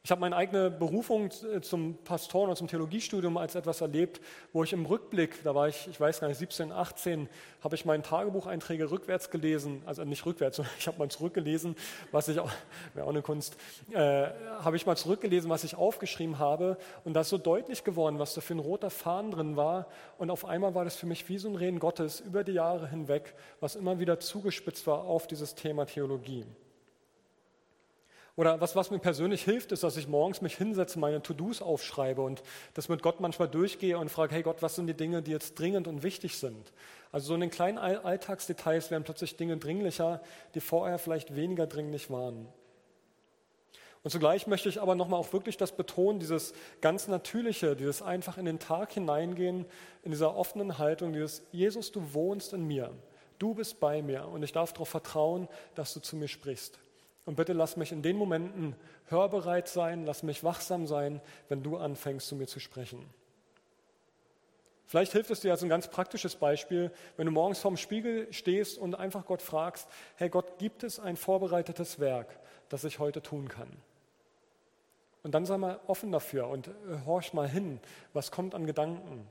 Ich habe meine eigene Berufung äh, zum Pastoren und zum Theologiestudium als etwas erlebt, wo ich im Rückblick, da war ich, ich weiß gar nicht, 17, 18, habe ich meine Tagebucheinträge rückwärts gelesen, also nicht rückwärts, *laughs* sondern ich habe mal zurückgelesen, was ich *laughs* wäre auch eine Kunst, äh, habe ich mal zurückgelesen, was ich aufgeschrieben habe und da ist so deutlich geworden, was da für ein roter Faden drin war und auf einmal war das für mich wie so ein Reden Gottes über die Jahre hinweg, was immer wieder zugespitzt war auf dieses Thema Theologie. Oder was, was mir persönlich hilft, ist, dass ich morgens mich hinsetze, meine To-Dos aufschreibe und das mit Gott manchmal durchgehe und frage, hey Gott, was sind die Dinge, die jetzt dringend und wichtig sind? Also so in den kleinen Alltagsdetails werden plötzlich Dinge dringlicher, die vorher vielleicht weniger dringlich waren. Und zugleich möchte ich aber nochmal auch wirklich das betonen, dieses ganz Natürliche, dieses einfach in den Tag hineingehen, in dieser offenen Haltung, dieses Jesus, du wohnst in mir, du bist bei mir und ich darf darauf vertrauen, dass du zu mir sprichst. Und bitte lass mich in den Momenten hörbereit sein, lass mich wachsam sein, wenn du anfängst, zu mir zu sprechen. Vielleicht hilft es dir als ein ganz praktisches Beispiel, wenn du morgens vorm Spiegel stehst und einfach Gott fragst, hey Gott, gibt es ein vorbereitetes Werk, das ich heute tun kann? Und dann sei mal offen dafür und horch mal hin, was kommt an Gedanken.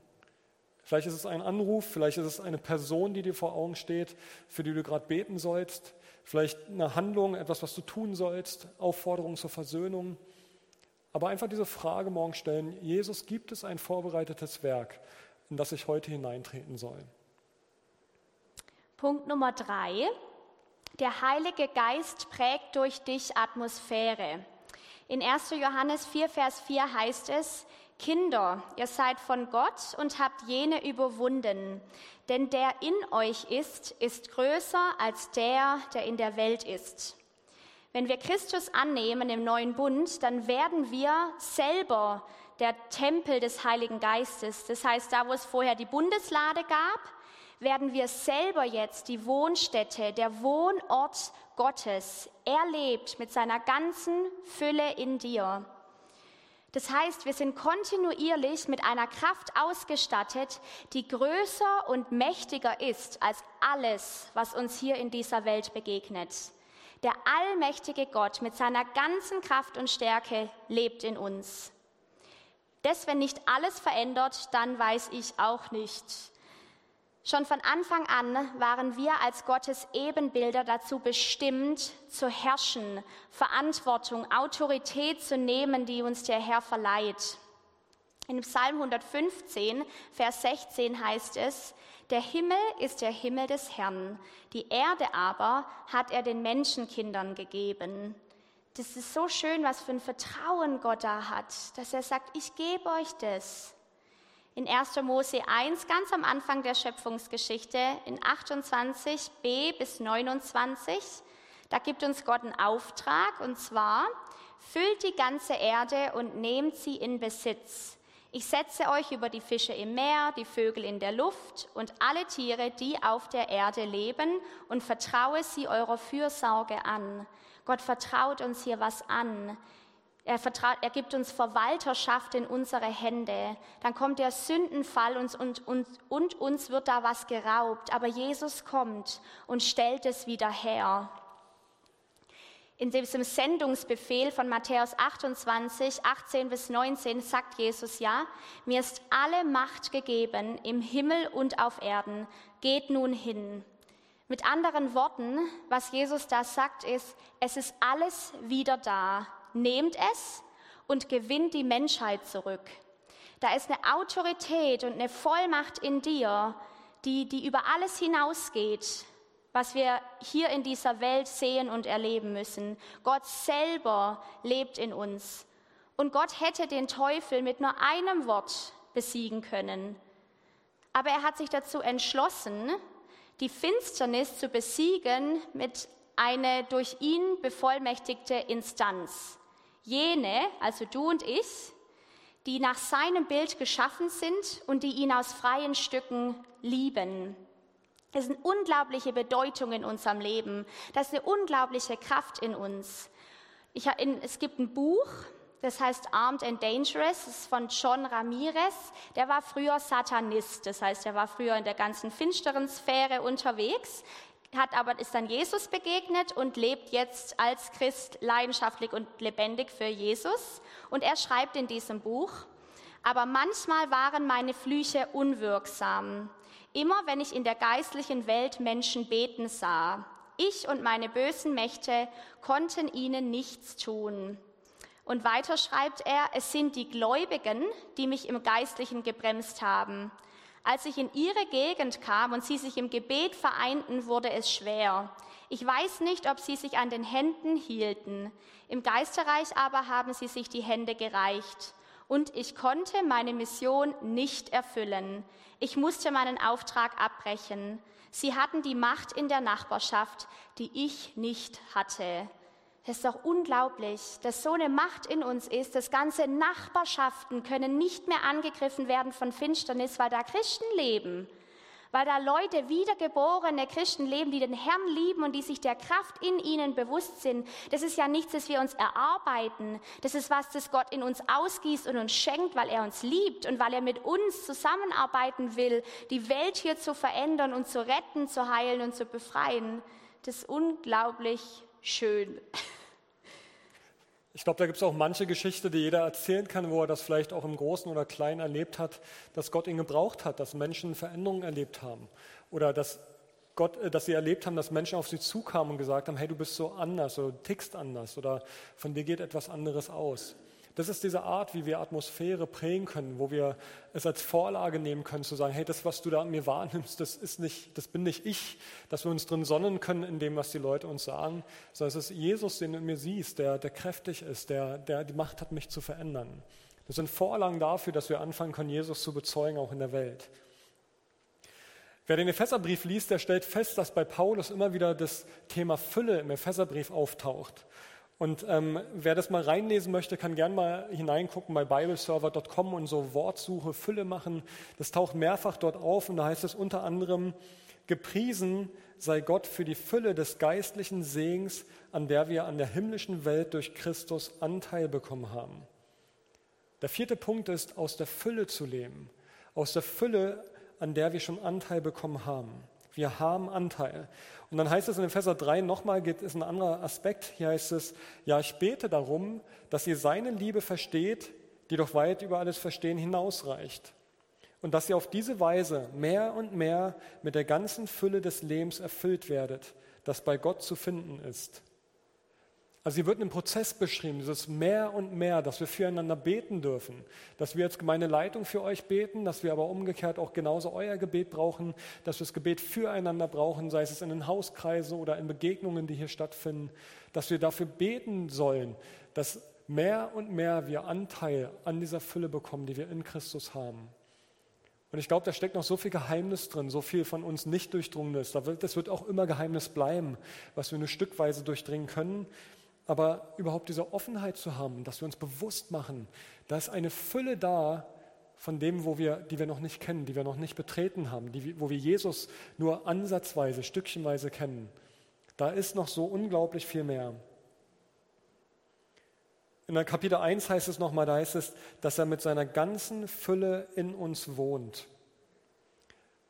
Vielleicht ist es ein Anruf, vielleicht ist es eine Person, die dir vor Augen steht, für die du gerade beten sollst vielleicht eine Handlung, etwas, was du tun sollst, Aufforderung zur Versöhnung. Aber einfach diese Frage morgen stellen, Jesus, gibt es ein vorbereitetes Werk, in das ich heute hineintreten soll? Punkt Nummer drei. Der Heilige Geist prägt durch dich Atmosphäre. In 1. Johannes 4, Vers 4 heißt es, Kinder, ihr seid von Gott und habt jene überwunden, denn der in euch ist, ist größer als der, der in der Welt ist. Wenn wir Christus annehmen im neuen Bund, dann werden wir selber der Tempel des Heiligen Geistes. Das heißt, da wo es vorher die Bundeslade gab, werden wir selber jetzt die Wohnstätte, der Wohnort Gottes. Er lebt mit seiner ganzen Fülle in dir. Das heißt, wir sind kontinuierlich mit einer Kraft ausgestattet, die größer und mächtiger ist als alles, was uns hier in dieser Welt begegnet. Der allmächtige Gott mit seiner ganzen Kraft und Stärke lebt in uns. Das, wenn nicht alles verändert, dann weiß ich auch nicht. Schon von Anfang an waren wir als Gottes Ebenbilder dazu bestimmt, zu herrschen, Verantwortung, Autorität zu nehmen, die uns der Herr verleiht. In Psalm 115, Vers 16 heißt es, Der Himmel ist der Himmel des Herrn, die Erde aber hat er den Menschenkindern gegeben. Das ist so schön, was für ein Vertrauen Gott da hat, dass er sagt, ich gebe euch das. In 1. Mose 1, ganz am Anfang der Schöpfungsgeschichte, in 28b bis 29, da gibt uns Gott einen Auftrag, und zwar, füllt die ganze Erde und nehmt sie in Besitz. Ich setze euch über die Fische im Meer, die Vögel in der Luft und alle Tiere, die auf der Erde leben, und vertraue sie eurer Fürsorge an. Gott vertraut uns hier was an. Er, vertraut, er gibt uns Verwalterschaft in unsere Hände. Dann kommt der Sündenfall und, und, und, und uns wird da was geraubt. Aber Jesus kommt und stellt es wieder her in diesem Sendungsbefehl von Matthäus 28, 18 bis 19 sagt Jesus ja, mir ist alle Macht gegeben im Himmel und auf Erden, geht nun hin. Mit anderen Worten, was Jesus da sagt, ist, es ist alles wieder da. Nehmt es und gewinnt die Menschheit zurück. Da ist eine Autorität und eine Vollmacht in dir, die, die über alles hinausgeht, was wir hier in dieser Welt sehen und erleben müssen. Gott selber lebt in uns. Und Gott hätte den Teufel mit nur einem Wort besiegen können. Aber er hat sich dazu entschlossen, die Finsternis zu besiegen mit einer durch ihn bevollmächtigte Instanz. Jene, also du und ich, die nach seinem Bild geschaffen sind und die ihn aus freien Stücken lieben. Das ist eine unglaubliche Bedeutung in unserem Leben. Das ist eine unglaubliche Kraft in uns. Ich, in, es gibt ein Buch, das heißt Armed and Dangerous, das ist von John Ramirez. Der war früher Satanist, das heißt, er war früher in der ganzen finsteren Sphäre unterwegs, hat aber ist dann Jesus begegnet und lebt jetzt als Christ leidenschaftlich und lebendig für Jesus. Und er schreibt in diesem Buch: Aber manchmal waren meine Flüche unwirksam. Immer wenn ich in der geistlichen Welt Menschen beten sah, ich und meine bösen Mächte konnten ihnen nichts tun. Und weiter schreibt er, es sind die Gläubigen, die mich im Geistlichen gebremst haben. Als ich in ihre Gegend kam und sie sich im Gebet vereinten, wurde es schwer. Ich weiß nicht, ob sie sich an den Händen hielten. Im Geisterreich aber haben sie sich die Hände gereicht. Und ich konnte meine Mission nicht erfüllen. Ich musste meinen Auftrag abbrechen. Sie hatten die Macht in der Nachbarschaft, die ich nicht hatte. Es ist doch unglaublich, dass so eine Macht in uns ist, dass ganze Nachbarschaften können nicht mehr angegriffen werden von Finsternis, weil da Christen leben weil da Leute, wiedergeborene Christen leben, die den Herrn lieben und die sich der Kraft in ihnen bewusst sind. Das ist ja nichts, das wir uns erarbeiten. Das ist was, das Gott in uns ausgießt und uns schenkt, weil er uns liebt und weil er mit uns zusammenarbeiten will, die Welt hier zu verändern und zu retten, zu heilen und zu befreien. Das ist unglaublich schön. *laughs* Ich glaube, da gibt es auch manche Geschichte, die jeder erzählen kann, wo er das vielleicht auch im Großen oder Kleinen erlebt hat, dass Gott ihn gebraucht hat, dass Menschen Veränderungen erlebt haben oder dass, Gott, äh, dass sie erlebt haben, dass Menschen auf sie zukamen und gesagt haben, hey, du bist so anders oder du tickst anders oder von dir geht etwas anderes aus. Das ist diese Art, wie wir Atmosphäre prägen können, wo wir es als Vorlage nehmen können, zu sagen, hey, das, was du da an mir wahrnimmst, das, ist nicht, das bin nicht ich, dass wir uns drin sonnen können in dem, was die Leute uns sagen, sondern es ist Jesus, den du in mir siehst, der, der kräftig ist, der, der die Macht hat, mich zu verändern. Das sind Vorlagen dafür, dass wir anfangen können, Jesus zu bezeugen, auch in der Welt. Wer den Epheserbrief liest, der stellt fest, dass bei Paulus immer wieder das Thema Fülle im Epheserbrief auftaucht. Und ähm, wer das mal reinlesen möchte, kann gern mal hineingucken bei bibleserver.com und so Wortsuche, Fülle machen. Das taucht mehrfach dort auf und da heißt es unter anderem, gepriesen sei Gott für die Fülle des geistlichen Segens, an der wir an der himmlischen Welt durch Christus Anteil bekommen haben. Der vierte Punkt ist, aus der Fülle zu leben, aus der Fülle, an der wir schon Anteil bekommen haben. Wir haben Anteil. Und dann heißt es in Epheser 3 nochmal, es ein anderer Aspekt. Hier heißt es, ja, ich bete darum, dass ihr seine Liebe versteht, die doch weit über alles Verstehen hinausreicht. Und dass ihr auf diese Weise mehr und mehr mit der ganzen Fülle des Lebens erfüllt werdet, das bei Gott zu finden ist. Also hier wird ein Prozess beschrieben, dieses mehr und mehr, dass wir füreinander beten dürfen, dass wir als Gemeindeleitung für euch beten, dass wir aber umgekehrt auch genauso euer Gebet brauchen, dass wir das Gebet füreinander brauchen, sei es in den Hauskreisen oder in Begegnungen, die hier stattfinden, dass wir dafür beten sollen, dass mehr und mehr wir Anteil an dieser Fülle bekommen, die wir in Christus haben. Und ich glaube, da steckt noch so viel Geheimnis drin, so viel von uns nicht durchdrungenes. Das wird auch immer Geheimnis bleiben, was wir nur stückweise durchdringen können. Aber überhaupt diese Offenheit zu haben, dass wir uns bewusst machen, da ist eine Fülle da von dem, wo wir, die wir noch nicht kennen, die wir noch nicht betreten haben, die, wo wir Jesus nur ansatzweise, stückchenweise kennen. Da ist noch so unglaublich viel mehr. In Kapitel 1 heißt es nochmal, da heißt es, dass er mit seiner ganzen Fülle in uns wohnt.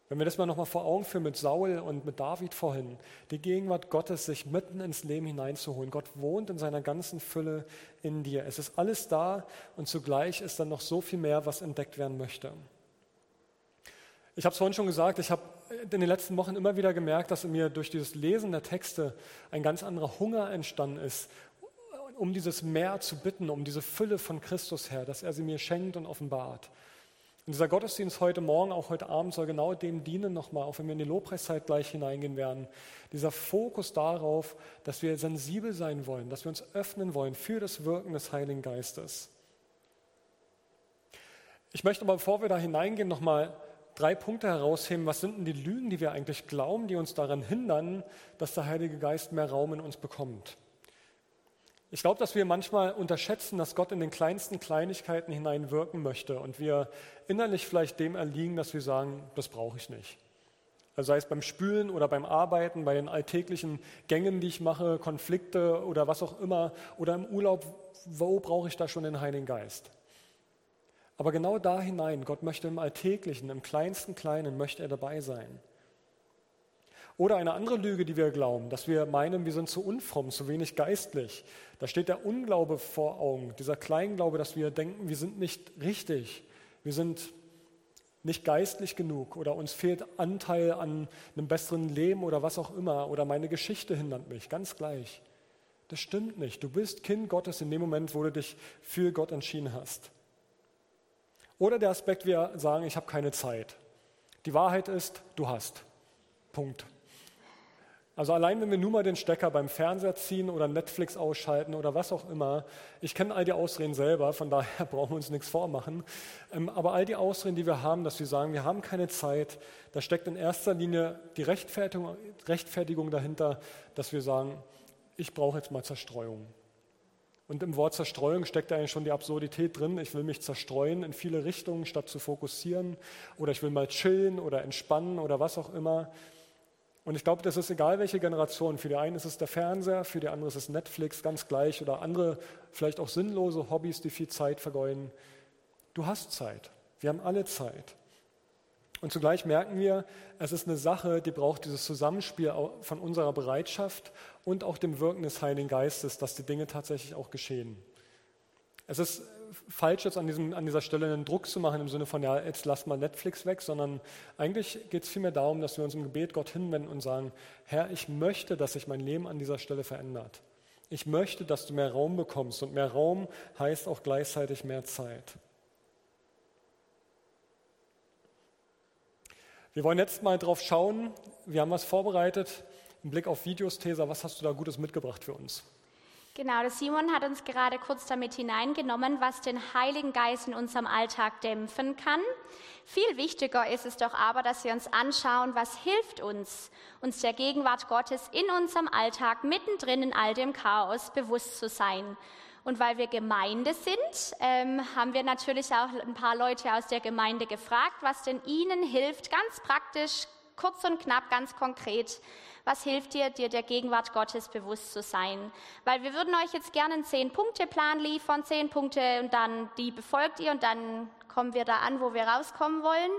Wenn wir das mal nochmal vor Augen führen mit Saul und mit David vorhin, die Gegenwart Gottes sich mitten ins Leben hineinzuholen. Gott wohnt in seiner ganzen Fülle in dir. Es ist alles da und zugleich ist dann noch so viel mehr, was entdeckt werden möchte. Ich habe es vorhin schon gesagt, ich habe in den letzten Wochen immer wieder gemerkt, dass in mir durch dieses Lesen der Texte ein ganz anderer Hunger entstanden ist um dieses Meer zu bitten, um diese Fülle von Christus her, dass er sie mir schenkt und offenbart. Und dieser Gottesdienst heute Morgen, auch heute Abend, soll genau dem dienen nochmal, auch wenn wir in die Lobpreiszeit gleich hineingehen werden. Dieser Fokus darauf, dass wir sensibel sein wollen, dass wir uns öffnen wollen für das Wirken des Heiligen Geistes. Ich möchte aber, bevor wir da hineingehen, nochmal drei Punkte herausheben. Was sind denn die Lügen, die wir eigentlich glauben, die uns daran hindern, dass der Heilige Geist mehr Raum in uns bekommt? Ich glaube, dass wir manchmal unterschätzen, dass Gott in den kleinsten Kleinigkeiten hineinwirken möchte und wir innerlich vielleicht dem erliegen, dass wir sagen, das brauche ich nicht. Also sei es beim Spülen oder beim Arbeiten, bei den alltäglichen Gängen, die ich mache, Konflikte oder was auch immer, oder im Urlaub, wo brauche ich da schon den Heiligen Geist? Aber genau da hinein, Gott möchte im Alltäglichen, im kleinsten Kleinen, möchte er dabei sein. Oder eine andere Lüge, die wir glauben, dass wir meinen, wir sind zu unfromm, zu wenig geistlich. Da steht der Unglaube vor Augen, dieser Kleinglaube, dass wir denken, wir sind nicht richtig, wir sind nicht geistlich genug oder uns fehlt Anteil an einem besseren Leben oder was auch immer oder meine Geschichte hindert mich, ganz gleich. Das stimmt nicht. Du bist Kind Gottes in dem Moment, wo du dich für Gott entschieden hast. Oder der Aspekt, wir sagen, ich habe keine Zeit. Die Wahrheit ist, du hast. Punkt. Also allein wenn wir nur mal den Stecker beim Fernseher ziehen oder Netflix ausschalten oder was auch immer, ich kenne all die Ausreden selber, von daher *laughs* brauchen wir uns nichts vormachen, ähm, aber all die Ausreden, die wir haben, dass wir sagen, wir haben keine Zeit, da steckt in erster Linie die Rechtfertigung, Rechtfertigung dahinter, dass wir sagen, ich brauche jetzt mal Zerstreuung. Und im Wort Zerstreuung steckt eigentlich schon die Absurdität drin. Ich will mich zerstreuen in viele Richtungen, statt zu fokussieren. Oder ich will mal chillen oder entspannen oder was auch immer. Und ich glaube, das ist egal, welche Generation. Für die einen ist es der Fernseher, für die andere ist es Netflix, ganz gleich. Oder andere, vielleicht auch sinnlose Hobbys, die viel Zeit vergeuden. Du hast Zeit. Wir haben alle Zeit. Und zugleich merken wir, es ist eine Sache, die braucht dieses Zusammenspiel von unserer Bereitschaft und auch dem Wirken des Heiligen Geistes, dass die Dinge tatsächlich auch geschehen. Es ist falsch, jetzt an, diesem, an dieser Stelle einen Druck zu machen im Sinne von, ja, jetzt lass mal Netflix weg, sondern eigentlich geht es vielmehr darum, dass wir uns im Gebet Gott hinwenden und sagen, Herr, ich möchte, dass sich mein Leben an dieser Stelle verändert. Ich möchte, dass du mehr Raum bekommst und mehr Raum heißt auch gleichzeitig mehr Zeit. Wir wollen jetzt mal drauf schauen. Wir haben was vorbereitet. Im Blick auf Videos, Tesa, was hast du da Gutes mitgebracht für uns? Genau, der Simon hat uns gerade kurz damit hineingenommen, was den Heiligen Geist in unserem Alltag dämpfen kann. Viel wichtiger ist es doch aber, dass wir uns anschauen, was hilft uns, uns der Gegenwart Gottes in unserem Alltag mittendrin in all dem Chaos bewusst zu sein. Und weil wir Gemeinde sind, ähm, haben wir natürlich auch ein paar Leute aus der Gemeinde gefragt, was denn ihnen hilft, ganz praktisch, kurz und knapp, ganz konkret, was hilft dir, dir der Gegenwart Gottes bewusst zu sein? Weil wir würden euch jetzt gerne einen Zehn-Punkte-Plan liefern, zehn Punkte und dann die befolgt ihr und dann kommen wir da an, wo wir rauskommen wollen.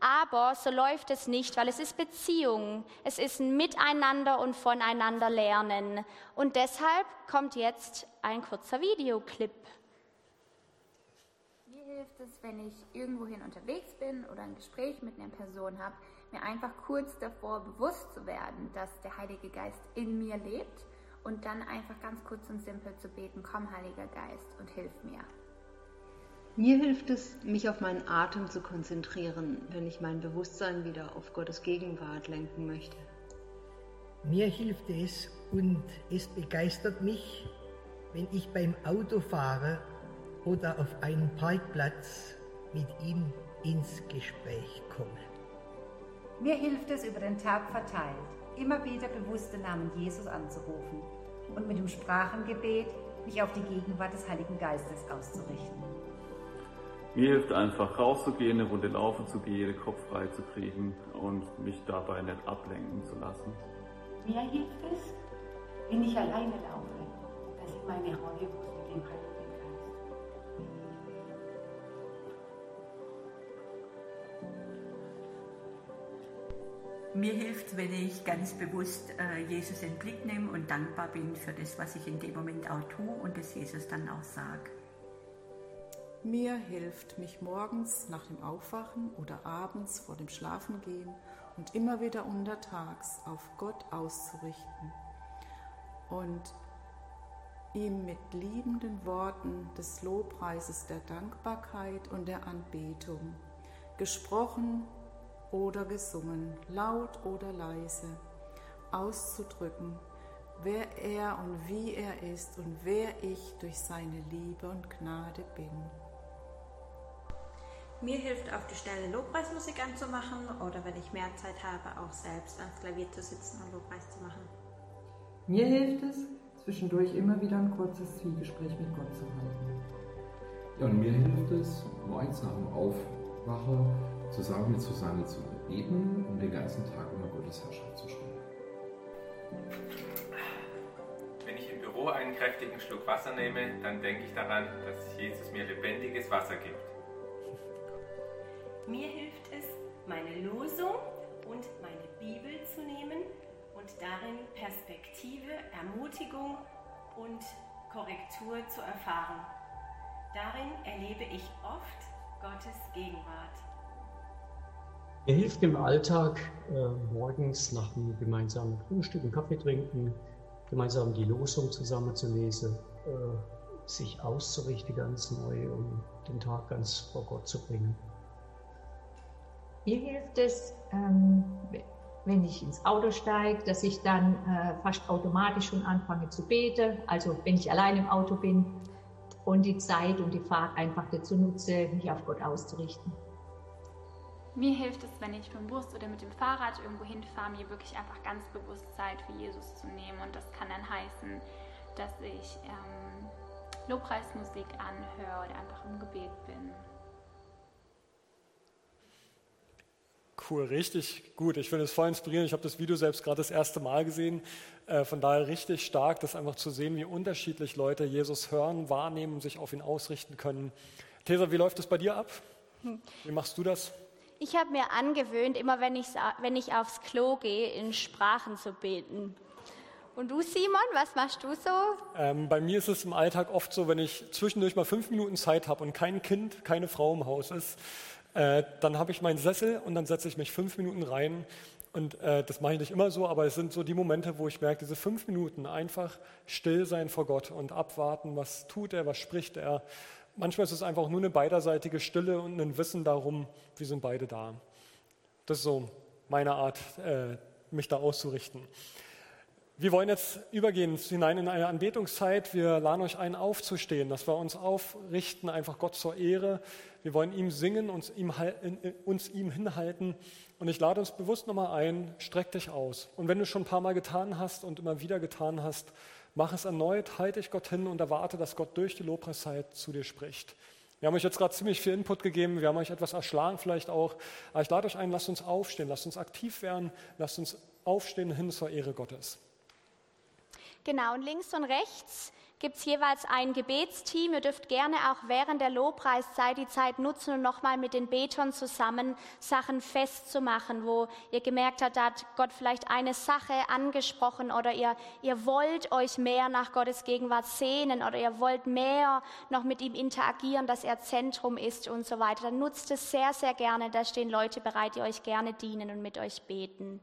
Aber so läuft es nicht, weil es ist Beziehung. Es ist ein Miteinander und voneinander lernen. Und deshalb kommt jetzt ein kurzer Videoclip. Mir hilft es, wenn ich irgendwohin unterwegs bin oder ein Gespräch mit einer Person habe, mir einfach kurz davor bewusst zu werden, dass der Heilige Geist in mir lebt und dann einfach ganz kurz und simpel zu beten, komm Heiliger Geist und hilf mir. Mir hilft es, mich auf meinen Atem zu konzentrieren, wenn ich mein Bewusstsein wieder auf Gottes Gegenwart lenken möchte. Mir hilft es und es begeistert mich, wenn ich beim Autofahren oder auf einem Parkplatz mit ihm ins Gespräch komme. Mir hilft es über den Tag verteilt, immer wieder bewusst den Namen Jesus anzurufen und mit dem Sprachengebet mich auf die Gegenwart des Heiligen Geistes auszurichten. Mir hilft einfach rauszugehen, eine Runde laufen zu gehen, den Kopf frei zu kriegen und mich dabei nicht ablenken zu lassen. Mir hilft es, wenn ich alleine laufe, dass ich meine Rolle mit Mir hilft, wenn ich ganz bewusst äh, Jesus in den Blick nehme und dankbar bin für das, was ich in dem Moment auch tue und das Jesus dann auch sage. Mir hilft, mich morgens nach dem Aufwachen oder abends vor dem Schlafengehen und immer wieder untertags auf Gott auszurichten und ihm mit liebenden Worten des Lobpreises, der Dankbarkeit und der Anbetung, gesprochen oder gesungen, laut oder leise, auszudrücken, wer er und wie er ist und wer ich durch seine Liebe und Gnade bin. Mir hilft auf die Stelle Lobpreismusik anzumachen oder wenn ich mehr Zeit habe, auch selbst ans Klavier zu sitzen und Lobpreis zu machen. Mir hilft es, zwischendurch immer wieder ein kurzes Zwiegespräch mit Gott zu halten. Ja, und mir hilft es, morgens nach dem Aufwachen zusammen mit Susanne zu beten und den ganzen Tag immer Gottes Herrschaft zu sprechen. Wenn ich im Büro einen kräftigen Schluck Wasser nehme, dann denke ich daran, dass Jesus mir lebendiges Wasser gibt. Mir hilft es, meine Losung und meine Bibel zu nehmen und darin Perspektive, Ermutigung und Korrektur zu erfahren. Darin erlebe ich oft Gottes Gegenwart. Mir hilft im Alltag äh, morgens nach dem gemeinsamen Frühstück und Kaffee trinken, gemeinsam die Losung zusammenzulesen, äh, sich auszurichten ganz neu, um den Tag ganz vor Gott zu bringen. Mir hilft es, ähm, wenn ich ins Auto steige, dass ich dann äh, fast automatisch schon anfange zu beten. Also wenn ich allein im Auto bin und die Zeit und die Fahrt einfach dazu nutze, mich auf Gott auszurichten. Mir hilft es, wenn ich mit dem Bus oder mit dem Fahrrad irgendwo hinfahre, mir wirklich einfach ganz bewusst Zeit für Jesus zu nehmen. Und das kann dann heißen, dass ich ähm, Lobpreismusik anhöre oder einfach im Gebet bin. Cool, richtig gut. Ich finde es voll inspirierend. Ich habe das Video selbst gerade das erste Mal gesehen. Äh, von daher richtig stark, das einfach zu sehen, wie unterschiedlich Leute Jesus hören, wahrnehmen, sich auf ihn ausrichten können. Tesa, wie läuft es bei dir ab? Wie machst du das? Ich habe mir angewöhnt, immer wenn ich, wenn ich aufs Klo gehe, in Sprachen zu beten. Und du, Simon, was machst du so? Ähm, bei mir ist es im Alltag oft so, wenn ich zwischendurch mal fünf Minuten Zeit habe und kein Kind, keine Frau im Haus ist, äh, dann habe ich meinen Sessel und dann setze ich mich fünf Minuten rein. Und äh, das mache ich nicht immer so, aber es sind so die Momente, wo ich merke, diese fünf Minuten einfach still sein vor Gott und abwarten, was tut er, was spricht er. Manchmal ist es einfach nur eine beiderseitige Stille und ein Wissen darum, wir sind beide da. Das ist so meine Art, äh, mich da auszurichten. Wir wollen jetzt übergehen hinein in eine Anbetungszeit. Wir laden euch ein, aufzustehen, dass wir uns aufrichten, einfach Gott zur Ehre. Wir wollen ihm singen, uns ihm, uns ihm hinhalten. Und ich lade uns bewusst nochmal ein, streck dich aus. Und wenn du schon ein paar Mal getan hast und immer wieder getan hast, mach es erneut, halte dich Gott hin und erwarte, dass Gott durch die Lobpreiszeit zu dir spricht. Wir haben euch jetzt gerade ziemlich viel Input gegeben, wir haben euch etwas erschlagen vielleicht auch. Aber ich lade euch ein, lasst uns aufstehen, lasst uns aktiv werden, lasst uns aufstehen hin zur Ehre Gottes. Genau, und links und rechts gibt es jeweils ein Gebetsteam. Ihr dürft gerne auch während der Lobpreiszeit die Zeit nutzen und nochmal mit den Betern zusammen Sachen festzumachen, wo ihr gemerkt habt, da hat Gott vielleicht eine Sache angesprochen oder ihr, ihr wollt euch mehr nach Gottes Gegenwart sehnen oder ihr wollt mehr noch mit ihm interagieren, dass er Zentrum ist und so weiter. Dann nutzt es sehr, sehr gerne. Da stehen Leute bereit, die euch gerne dienen und mit euch beten.